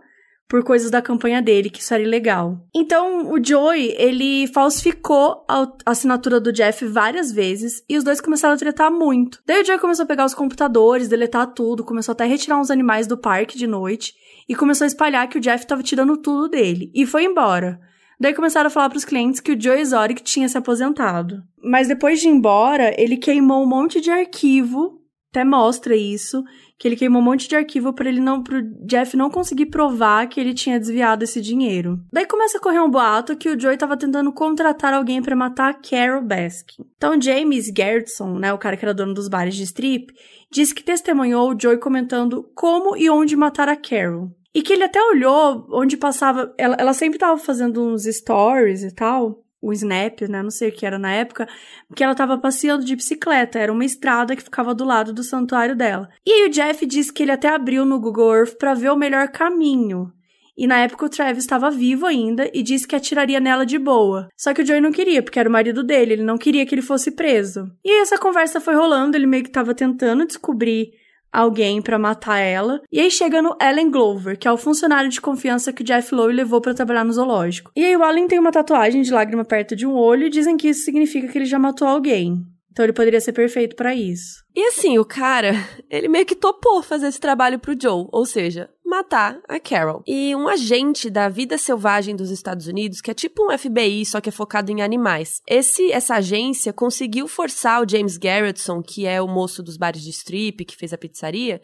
por coisas da campanha dele, que isso era ilegal. Então, o Joey, ele falsificou a assinatura do Jeff várias vezes e os dois começaram a tretar muito. Daí o Joey começou a pegar os computadores, deletar tudo, começou até a retirar uns animais do parque de noite e começou a espalhar que o Jeff tava tirando tudo dele e foi embora. Daí começaram a falar para os clientes que o Joe Exotic tinha se aposentado. Mas depois de ir embora, ele queimou um monte de arquivo, até mostra isso, que ele queimou um monte de arquivo para ele não pro Jeff não conseguir provar que ele tinha desviado esse dinheiro. Daí começa a correr um boato que o Joey estava tentando contratar alguém para matar a Carol Baskin. Então James Gertson, né, o cara que era dono dos bares de strip, disse que testemunhou o Joey comentando como e onde matar a Carol. E que ele até olhou onde passava. Ela, ela sempre tava fazendo uns stories e tal o Snap, né? Não sei o que era na época, que ela tava passeando de bicicleta. Era uma estrada que ficava do lado do santuário dela. E aí o Jeff disse que ele até abriu no Google Earth para ver o melhor caminho. E na época o Travis estava vivo ainda e disse que atiraria nela de boa. Só que o Joey não queria, porque era o marido dele, ele não queria que ele fosse preso. E aí essa conversa foi rolando, ele meio que tava tentando descobrir alguém para matar ela. E aí chega no Allen Glover, que é o funcionário de confiança que o Jeff Lowe levou para trabalhar no zoológico. E aí o Allen tem uma tatuagem de lágrima perto de um olho e dizem que isso significa que ele já matou alguém. Então ele poderia ser perfeito para isso. E assim, o cara, ele meio que topou fazer esse trabalho pro Joe, ou seja, matar a Carol. E um agente da vida selvagem dos Estados Unidos, que é tipo um FBI, só que é focado em animais. Esse essa agência conseguiu forçar o James Garrettson, que é o moço dos bares de strip, que fez a pizzaria,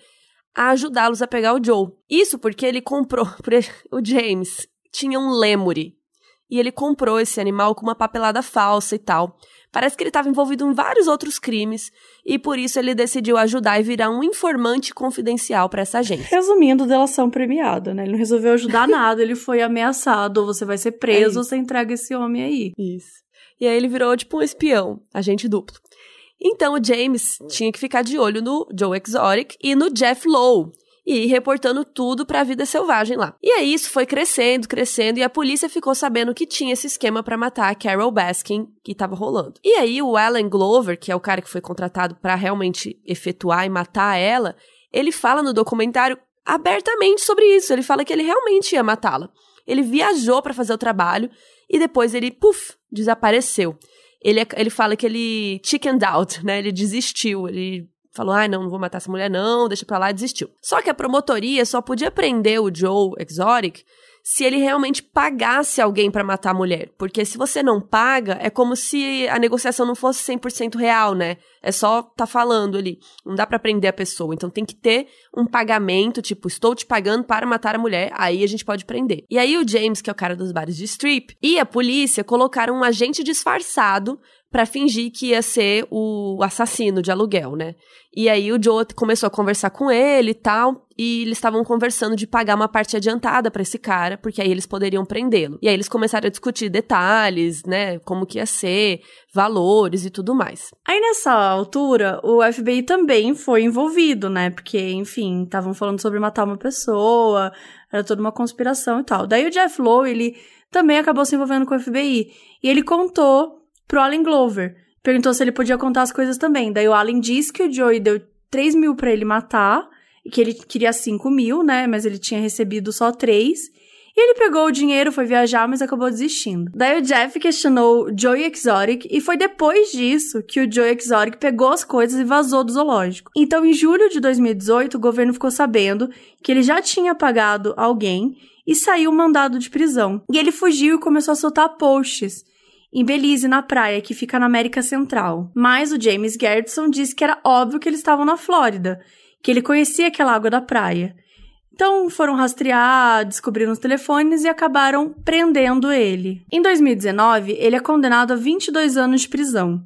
a ajudá-los a pegar o Joe. Isso porque ele comprou, o James tinha um lemure. E ele comprou esse animal com uma papelada falsa e tal. Parece que ele estava envolvido em vários outros crimes e por isso ele decidiu ajudar e virar um informante confidencial para essa agência. Resumindo, delação premiada, né? Ele não resolveu ajudar nada, ele foi ameaçado, ou você vai ser preso é ou você entrega esse homem aí. Isso. E aí ele virou tipo um espião, agente duplo. Então o James tinha que ficar de olho no Joe Exotic e no Jeff Lowe, e ir reportando tudo para a vida selvagem lá. E aí isso foi crescendo, crescendo e a polícia ficou sabendo que tinha esse esquema para matar a Carol Baskin que estava rolando. E aí o Alan Glover, que é o cara que foi contratado para realmente efetuar e matar ela, ele fala no documentário abertamente sobre isso. Ele fala que ele realmente ia matá-la. Ele viajou para fazer o trabalho e depois ele, puf, desapareceu. Ele, ele fala que ele chickened out, né? Ele desistiu, ele falou: ah, não, não vou matar essa mulher, não, deixa pra lá, desistiu. Só que a promotoria só podia prender o Joe Exotic se ele realmente pagasse alguém para matar a mulher. Porque se você não paga, é como se a negociação não fosse 100% real, né? É só tá falando ali. Não dá para prender a pessoa. Então tem que ter um pagamento, tipo, estou te pagando para matar a mulher, aí a gente pode prender. E aí o James, que é o cara dos bares de strip, e a polícia colocaram um agente disfarçado para fingir que ia ser o assassino de aluguel, né? E aí o Joe começou a conversar com ele e tal, e eles estavam conversando de pagar uma parte adiantada para esse cara, porque aí eles poderiam prendê-lo. E aí eles começaram a discutir detalhes, né, como que ia ser, valores e tudo mais. Aí nessa altura, o FBI também foi envolvido, né? Porque, enfim, estavam falando sobre matar uma pessoa, era toda uma conspiração e tal. Daí o Jeff Lowe, ele também acabou se envolvendo com o FBI. E ele contou pro Allen Glover. Perguntou se ele podia contar as coisas também. Daí o Allen disse que o Joey deu 3 mil pra ele matar, e que ele queria 5 mil, né? Mas ele tinha recebido só 3. E ele pegou o dinheiro, foi viajar, mas acabou desistindo. Daí o Jeff questionou o Joey Exotic e foi depois disso que o Joey Exotic pegou as coisas e vazou do zoológico. Então, em julho de 2018, o governo ficou sabendo que ele já tinha pagado alguém e saiu mandado de prisão. E ele fugiu e começou a soltar posts em Belize, na praia, que fica na América Central. Mas o James Gertson disse que era óbvio que eles estavam na Flórida, que ele conhecia aquela água da praia. Então foram rastrear, descobriram os telefones e acabaram prendendo ele. Em 2019, ele é condenado a 22 anos de prisão.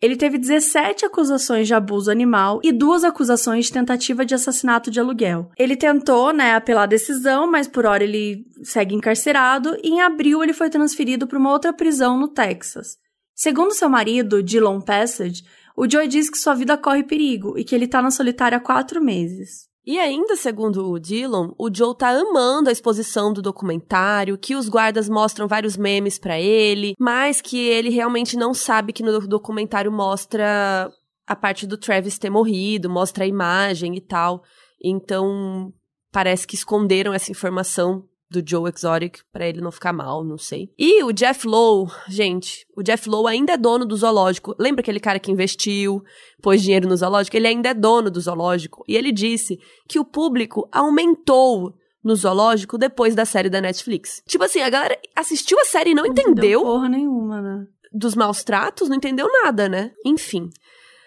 Ele teve 17 acusações de abuso animal e duas acusações de tentativa de assassinato de aluguel. Ele tentou, né, apelar a decisão, mas por hora ele segue encarcerado e em abril ele foi transferido para uma outra prisão no Texas. Segundo seu marido, Dylan Passage, o Joy diz que sua vida corre perigo e que ele está na solitária há quatro meses. E ainda, segundo o Dillon, o Joe tá amando a exposição do documentário, que os guardas mostram vários memes para ele, mas que ele realmente não sabe que no documentário mostra a parte do Travis ter morrido, mostra a imagem e tal. Então, parece que esconderam essa informação do Joe Exotic para ele não ficar mal, não sei. E o Jeff Lowe, gente, o Jeff Lowe ainda é dono do zoológico. Lembra aquele cara que investiu, pôs dinheiro no zoológico? Ele ainda é dono do zoológico. E ele disse que o público aumentou no zoológico depois da série da Netflix. Tipo assim, a galera assistiu a série e não, não entendeu. Porra nenhuma, né? Dos maus tratos, não entendeu nada, né? Enfim.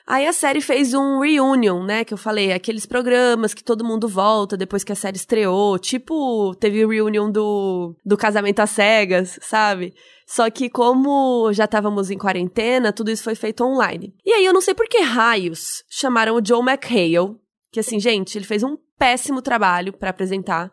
Aí a série fez um reunion, né? Que eu falei, aqueles programas que todo mundo volta depois que a série estreou. Tipo, teve o reunion do, do Casamento às Cegas, sabe? Só que como já estávamos em quarentena, tudo isso foi feito online. E aí eu não sei por que raios chamaram o Joe McHale, que assim, gente, ele fez um péssimo trabalho para apresentar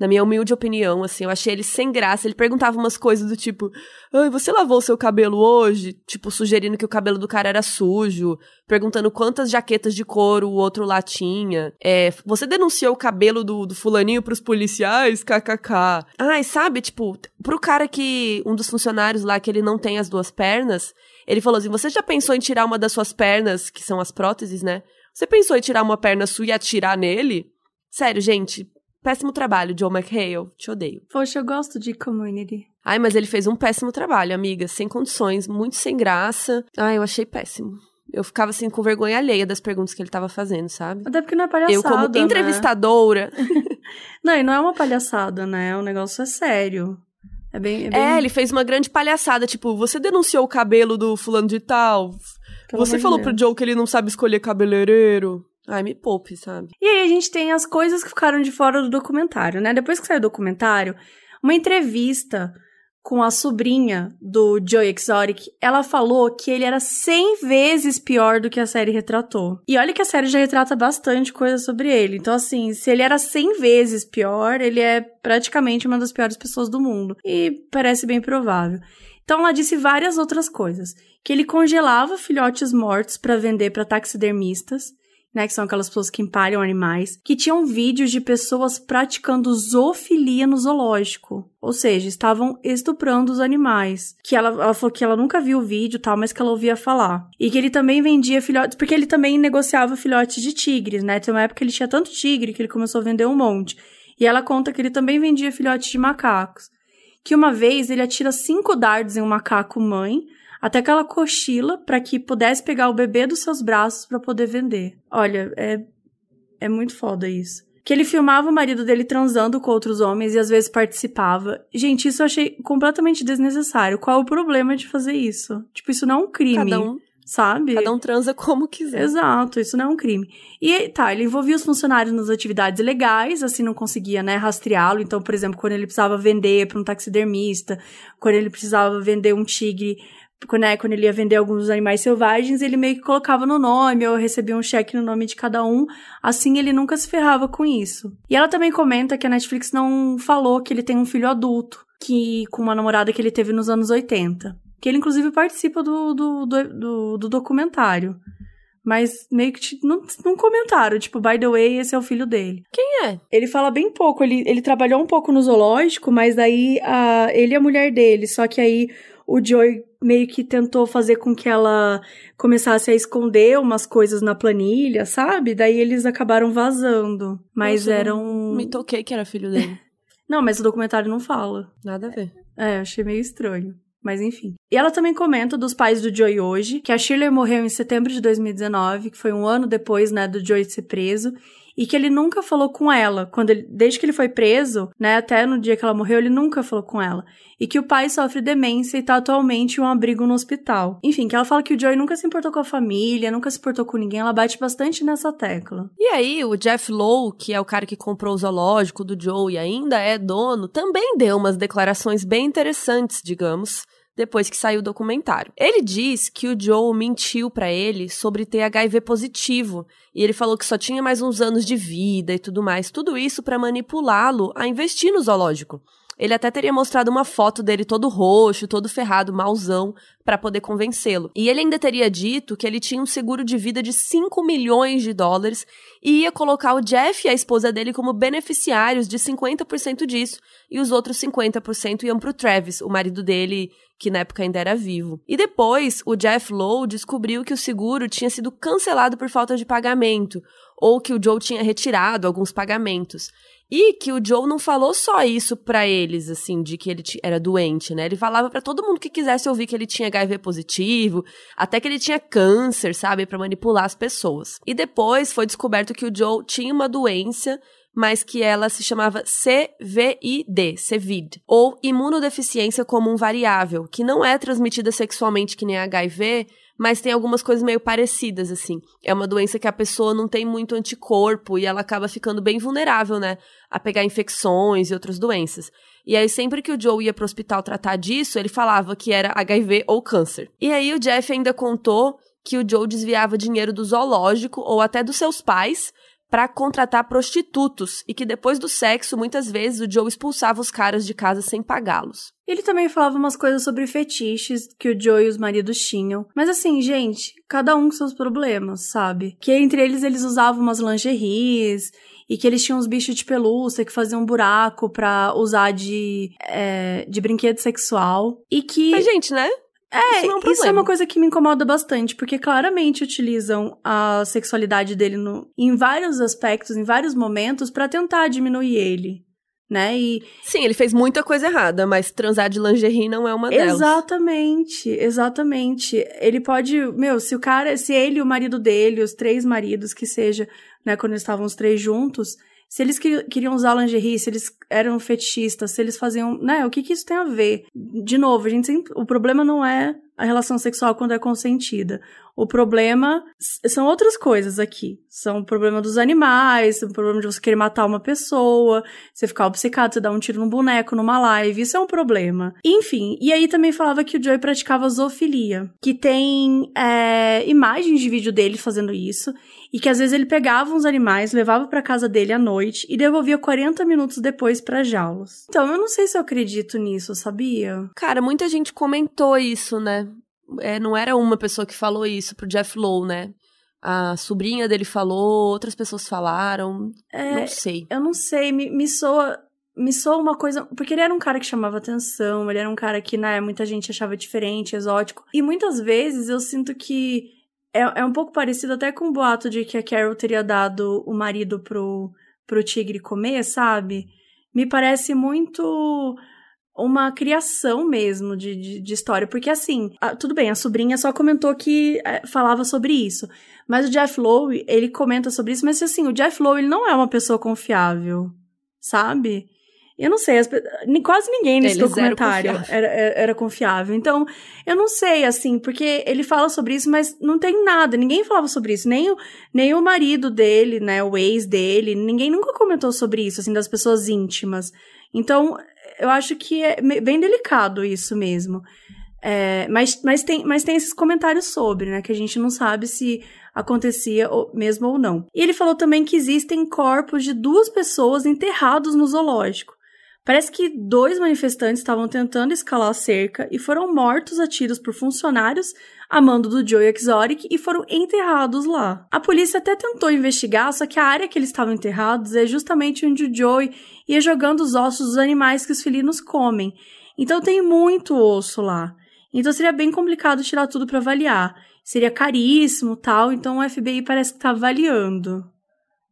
na minha humilde opinião, assim, eu achei ele sem graça. Ele perguntava umas coisas do tipo: Ai, você lavou o seu cabelo hoje? Tipo, sugerindo que o cabelo do cara era sujo, perguntando quantas jaquetas de couro o outro lá tinha. É, você denunciou o cabelo do, do fulaninho pros policiais? KKK. Ai, sabe, tipo, pro cara que. Um dos funcionários lá que ele não tem as duas pernas, ele falou assim: Você já pensou em tirar uma das suas pernas, que são as próteses, né? Você pensou em tirar uma perna sua e atirar nele? Sério, gente, Péssimo trabalho, Joe McHale. Te odeio. Poxa, eu gosto de Community. Ai, mas ele fez um péssimo trabalho, amiga. Sem condições, muito sem graça. Ai, eu achei péssimo. Eu ficava assim com vergonha alheia das perguntas que ele tava fazendo, sabe? Até porque não é palhaçada. Eu, como né? entrevistadora. não, e não é uma palhaçada, né? O negócio é sério. É bem, é bem... É, ele fez uma grande palhaçada, tipo, você denunciou o cabelo do fulano de tal. Pelo você falou Deus. pro Joe que ele não sabe escolher cabeleireiro. Ai, me poupe, sabe? E aí a gente tem as coisas que ficaram de fora do documentário, né? Depois que saiu o documentário, uma entrevista com a sobrinha do Joe Exotic, ela falou que ele era 100 vezes pior do que a série retratou. E olha que a série já retrata bastante coisa sobre ele. Então, assim, se ele era 100 vezes pior, ele é praticamente uma das piores pessoas do mundo. E parece bem provável. Então, ela disse várias outras coisas. Que ele congelava filhotes mortos para vender para taxidermistas né, que são aquelas pessoas que empalham animais, que tinham vídeos de pessoas praticando zoofilia no zoológico. Ou seja, estavam estuprando os animais. Que ela, ela falou que ela nunca viu o vídeo tal, mas que ela ouvia falar. E que ele também vendia filhotes, porque ele também negociava filhotes de tigres, né? Tem uma época que ele tinha tanto tigre que ele começou a vender um monte. E ela conta que ele também vendia filhotes de macacos. Que uma vez ele atira cinco dardos em um macaco mãe, até que ela cochila para que pudesse pegar o bebê dos seus braços para poder vender. Olha, é, é muito foda isso. que ele filmava o marido dele transando com outros homens e às vezes participava. Gente, isso eu achei completamente desnecessário. Qual o problema de fazer isso? Tipo, isso não é um crime. Cada um sabe? Cada um transa como quiser. Exato, isso não é um crime. E tá, ele envolvia os funcionários nas atividades legais, assim não conseguia, né, rastreá-lo. Então, por exemplo, quando ele precisava vender para um taxidermista, quando ele precisava vender um tigre, quando, né, quando ele ia vender alguns animais selvagens, ele meio que colocava no nome ou recebia um cheque no nome de cada um. Assim, ele nunca se ferrava com isso. E ela também comenta que a Netflix não falou que ele tem um filho adulto, que com uma namorada que ele teve nos anos 80. Que ele, inclusive, participa do, do, do, do, do documentário. Mas meio que não, não comentaram, tipo, by the way, esse é o filho dele. Quem é? Ele fala bem pouco, ele, ele trabalhou um pouco no zoológico, mas aí a, ele e a mulher dele, só que aí o Joey meio que tentou fazer com que ela começasse a esconder umas coisas na planilha, sabe? Daí eles acabaram vazando. Mas Nossa, eram. Me toquei que era filho dele. não, mas o documentário não fala. Nada a ver. É, achei meio estranho. Mas enfim. E ela também comenta dos pais do Joey hoje, que a Shirley morreu em setembro de 2019, que foi um ano depois, né, do Joey ser preso, e que ele nunca falou com ela. Quando ele, desde que ele foi preso, né, até no dia que ela morreu, ele nunca falou com ela. E que o pai sofre demência e tá atualmente em um abrigo no hospital. Enfim, que ela fala que o Joey nunca se importou com a família, nunca se importou com ninguém, ela bate bastante nessa tecla. E aí, o Jeff Lowe, que é o cara que comprou o zoológico do Joe e ainda é dono, também deu umas declarações bem interessantes, digamos depois que saiu o documentário. Ele diz que o Joe mentiu para ele sobre ter HIV positivo e ele falou que só tinha mais uns anos de vida e tudo mais, tudo isso para manipulá-lo a investir no zoológico. Ele até teria mostrado uma foto dele todo roxo, todo ferrado, mauzão, para poder convencê-lo. E ele ainda teria dito que ele tinha um seguro de vida de 5 milhões de dólares e ia colocar o Jeff e a esposa dele como beneficiários de 50% disso, e os outros 50% iam pro Travis, o marido dele, que na época ainda era vivo. E depois, o Jeff Lowe descobriu que o seguro tinha sido cancelado por falta de pagamento, ou que o Joe tinha retirado alguns pagamentos. E que o Joe não falou só isso para eles, assim, de que ele era doente, né? Ele falava para todo mundo que quisesse ouvir que ele tinha HIV positivo, até que ele tinha câncer, sabe, para manipular as pessoas. E depois foi descoberto que o Joe tinha uma doença mas que ela se chamava CVID, CVID, ou imunodeficiência comum variável, que não é transmitida sexualmente que nem HIV, mas tem algumas coisas meio parecidas, assim. É uma doença que a pessoa não tem muito anticorpo e ela acaba ficando bem vulnerável, né? A pegar infecções e outras doenças. E aí, sempre que o Joe ia pro hospital tratar disso, ele falava que era HIV ou câncer. E aí, o Jeff ainda contou que o Joe desviava dinheiro do zoológico ou até dos seus pais para contratar prostitutos e que depois do sexo, muitas vezes, o Joe expulsava os caras de casa sem pagá-los. Ele também falava umas coisas sobre fetiches que o Joe e os maridos tinham. Mas assim, gente, cada um com seus problemas, sabe? Que entre eles eles usavam umas lingeries e que eles tinham uns bichos de pelúcia que faziam um buraco pra usar de, é, de brinquedo sexual. E que. Mas, gente, né? É, isso, é, isso é uma coisa que me incomoda bastante, porque claramente utilizam a sexualidade dele no, em vários aspectos, em vários momentos, para tentar diminuir ele. Né? E... Sim, ele fez muita coisa errada, mas transar de lingerie não é uma delas. Exatamente, exatamente. Ele pode, meu, se o cara, se ele e o marido dele, os três maridos que seja, né, quando eles estavam os três juntos, se eles queriam usar lingerie, se eles eram fetichistas, se eles faziam, né, o que que isso tem a ver? De novo, a gente sempre, o problema não é a relação sexual quando é consentida. O problema são outras coisas aqui. São o problema dos animais, o problema de você querer matar uma pessoa, você ficar obcecado, você dar um tiro num boneco numa live. Isso é um problema. Enfim, e aí também falava que o Joey praticava zoofilia, que tem é, imagens de vídeo dele fazendo isso, e que às vezes ele pegava uns animais, levava para casa dele à noite e devolvia 40 minutos depois para jaulas. Então, eu não sei se eu acredito nisso, sabia? Cara, muita gente comentou isso, né? É, não era uma pessoa que falou isso pro Jeff Lowe, né? A sobrinha dele falou, outras pessoas falaram. É, não sei. Eu não sei, me, me soa. Me soa uma coisa. Porque ele era um cara que chamava atenção, ele era um cara que, né, muita gente achava diferente, exótico. E muitas vezes eu sinto que é, é um pouco parecido até com o boato de que a Carol teria dado o marido pro, pro tigre comer, sabe? Me parece muito uma criação mesmo de, de, de história. Porque, assim, a, tudo bem, a sobrinha só comentou que é, falava sobre isso. Mas o Jeff Lowe, ele comenta sobre isso, mas assim, o Jeff Lowe, ele não é uma pessoa confiável, sabe? Eu não sei, as, quase ninguém nesse ele documentário era, era, era, confiável. Então, eu não sei, assim, porque ele fala sobre isso, mas não tem nada, ninguém falava sobre isso. Nem o, nem o marido dele, né, o ex dele, ninguém nunca comentou sobre isso, assim, das pessoas íntimas. Então, eu acho que é bem delicado isso mesmo. É, mas, mas, tem, mas tem esses comentários sobre, né? Que a gente não sabe se acontecia mesmo ou não. E ele falou também que existem corpos de duas pessoas enterrados no zoológico. Parece que dois manifestantes estavam tentando escalar a cerca e foram mortos a tiros por funcionários a mando do Joe Exotic e foram enterrados lá. A polícia até tentou investigar, só que a área que eles estavam enterrados é justamente onde o Joey ia jogando os ossos dos animais que os felinos comem. Então tem muito osso lá. Então seria bem complicado tirar tudo para avaliar. Seria caríssimo, tal, então o FBI parece que tá avaliando.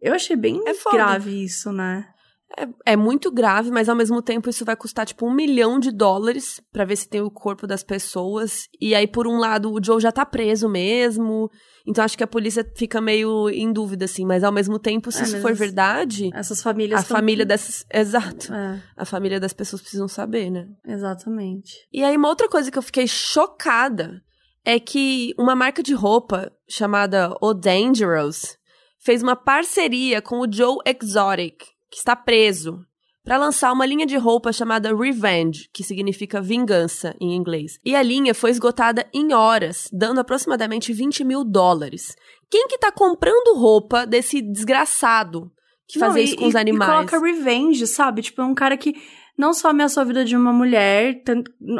Eu achei bem é grave isso, né? É, é, muito grave, mas ao mesmo tempo isso vai custar tipo um milhão de dólares para ver se tem o corpo das pessoas. E aí, por um lado, o Joe já tá preso mesmo. Então acho que a polícia fica meio em dúvida, assim. Mas ao mesmo tempo, se é, isso for verdade. Essas famílias. A família que... dessas. Exato. É. A família das pessoas precisam saber, né? Exatamente. E aí, uma outra coisa que eu fiquei chocada é que uma marca de roupa chamada O Dangerous fez uma parceria com o Joe Exotic que está preso, para lançar uma linha de roupa chamada Revenge, que significa vingança em inglês. E a linha foi esgotada em horas, dando aproximadamente 20 mil dólares. Quem que tá comprando roupa desse desgraçado que fazia isso com os animais? E coloca revenge, sabe? Tipo, é um cara que não só ameaçou a vida de uma mulher,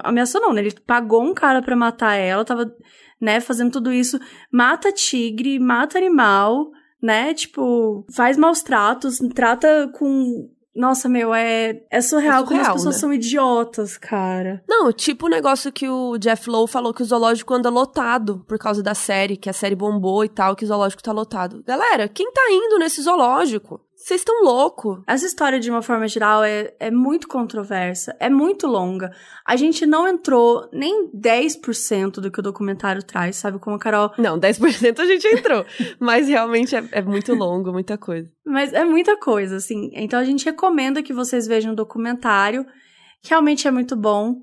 ameaçou não, né? Ele pagou um cara para matar ela, tava, né, fazendo tudo isso, mata tigre, mata animal, né? Tipo, faz maus tratos, trata com nossa, meu, é, é surreal, é surreal como as pessoas né? são idiotas, cara. Não, tipo o negócio que o Jeff Lowe falou que o zoológico anda lotado por causa da série, que a série bombou e tal, que o zoológico tá lotado. Galera, quem tá indo nesse zoológico? Vocês estão louco. Essa história, de uma forma geral, é, é muito controversa, é muito longa. A gente não entrou nem 10% do que o documentário traz, sabe? Como a Carol. Não, 10% a gente entrou. mas realmente é, é muito longo, muita coisa. Mas é muita coisa, assim. Então a gente recomenda que vocês vejam o documentário. Realmente é muito bom.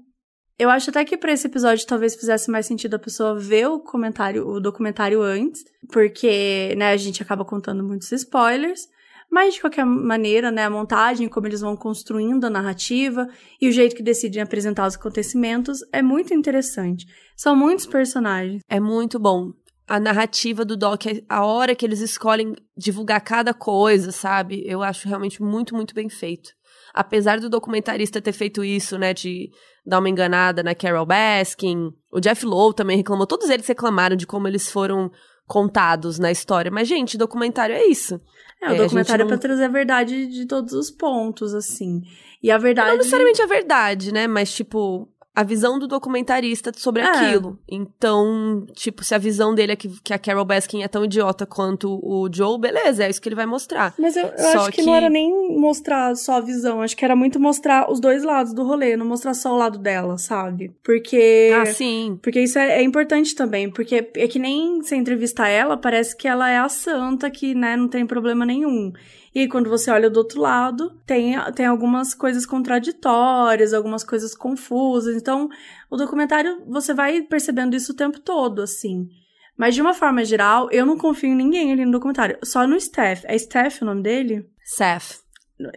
Eu acho até que para esse episódio talvez fizesse mais sentido a pessoa ver o comentário, o documentário antes, porque, né, a gente acaba contando muitos spoilers. Mas, de qualquer maneira, né, a montagem, como eles vão construindo a narrativa e o jeito que decidem apresentar os acontecimentos é muito interessante. São muitos personagens. É muito bom. A narrativa do Doc, a hora que eles escolhem divulgar cada coisa, sabe? Eu acho realmente muito, muito bem feito. Apesar do documentarista ter feito isso, né, de dar uma enganada na Carol Baskin, o Jeff Lowe também reclamou, todos eles reclamaram de como eles foram contados na história. Mas, gente, documentário é isso. É, o é, documentário não... é pra trazer a verdade de todos os pontos, assim. E a verdade. Não necessariamente a verdade, né? Mas, tipo, a visão do documentarista sobre é. aquilo. Então, tipo, se a visão dele é que, que, a Carol Baskin é tão idiota quanto o Joe, beleza, é isso que ele vai mostrar. Mas eu, eu acho que, que, não era nem mostrar só a visão, acho que era muito mostrar os dois lados do rolê, não mostrar só o lado dela, sabe? Porque. Ah, sim. Porque isso é, é importante também, porque é que nem se entrevistar ela, parece que ela é a santa que, né, não tem problema nenhum. E quando você olha do outro lado, tem, tem algumas coisas contraditórias, algumas coisas confusas. Então, o documentário, você vai percebendo isso o tempo todo, assim. Mas de uma forma geral, eu não confio em ninguém ali no documentário. Só no Steph. É Steph o nome dele? Seth.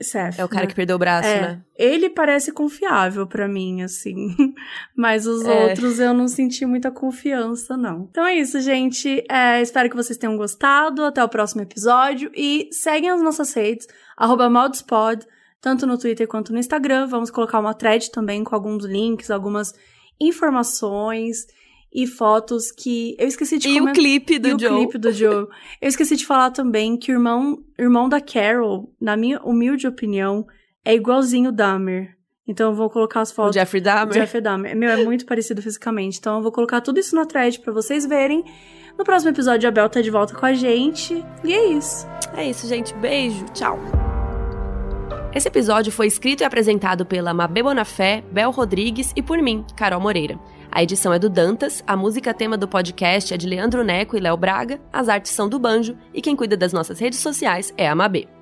Seth, é o cara né? que perdeu o braço, é, né? Ele parece confiável para mim, assim. Mas os é. outros eu não senti muita confiança, não. Então é isso, gente. É, espero que vocês tenham gostado. Até o próximo episódio. E seguem as nossas redes, maldespod, tanto no Twitter quanto no Instagram. Vamos colocar uma thread também com alguns links, algumas informações e fotos que eu esqueci de E comentar. o clipe do e Joe. o clipe do Joe. eu esqueci de falar também que o irmão, irmão da Carol, na minha humilde opinião, é igualzinho o Dahmer. Então eu vou colocar as fotos. O Jeffrey Dahmer? Jeffrey Dahmer. Meu, é muito parecido fisicamente. Então eu vou colocar tudo isso na thread para vocês verem. No próximo episódio a Bel tá de volta com a gente. E é isso. É isso, gente. Beijo. Tchau. Esse episódio foi escrito e apresentado pela Mabê Bonafé, Bel Rodrigues e por mim, Carol Moreira. A edição é do Dantas, a música tema do podcast é de Leandro Neco e Léo Braga, as artes são do Banjo e quem cuida das nossas redes sociais é a Mabê.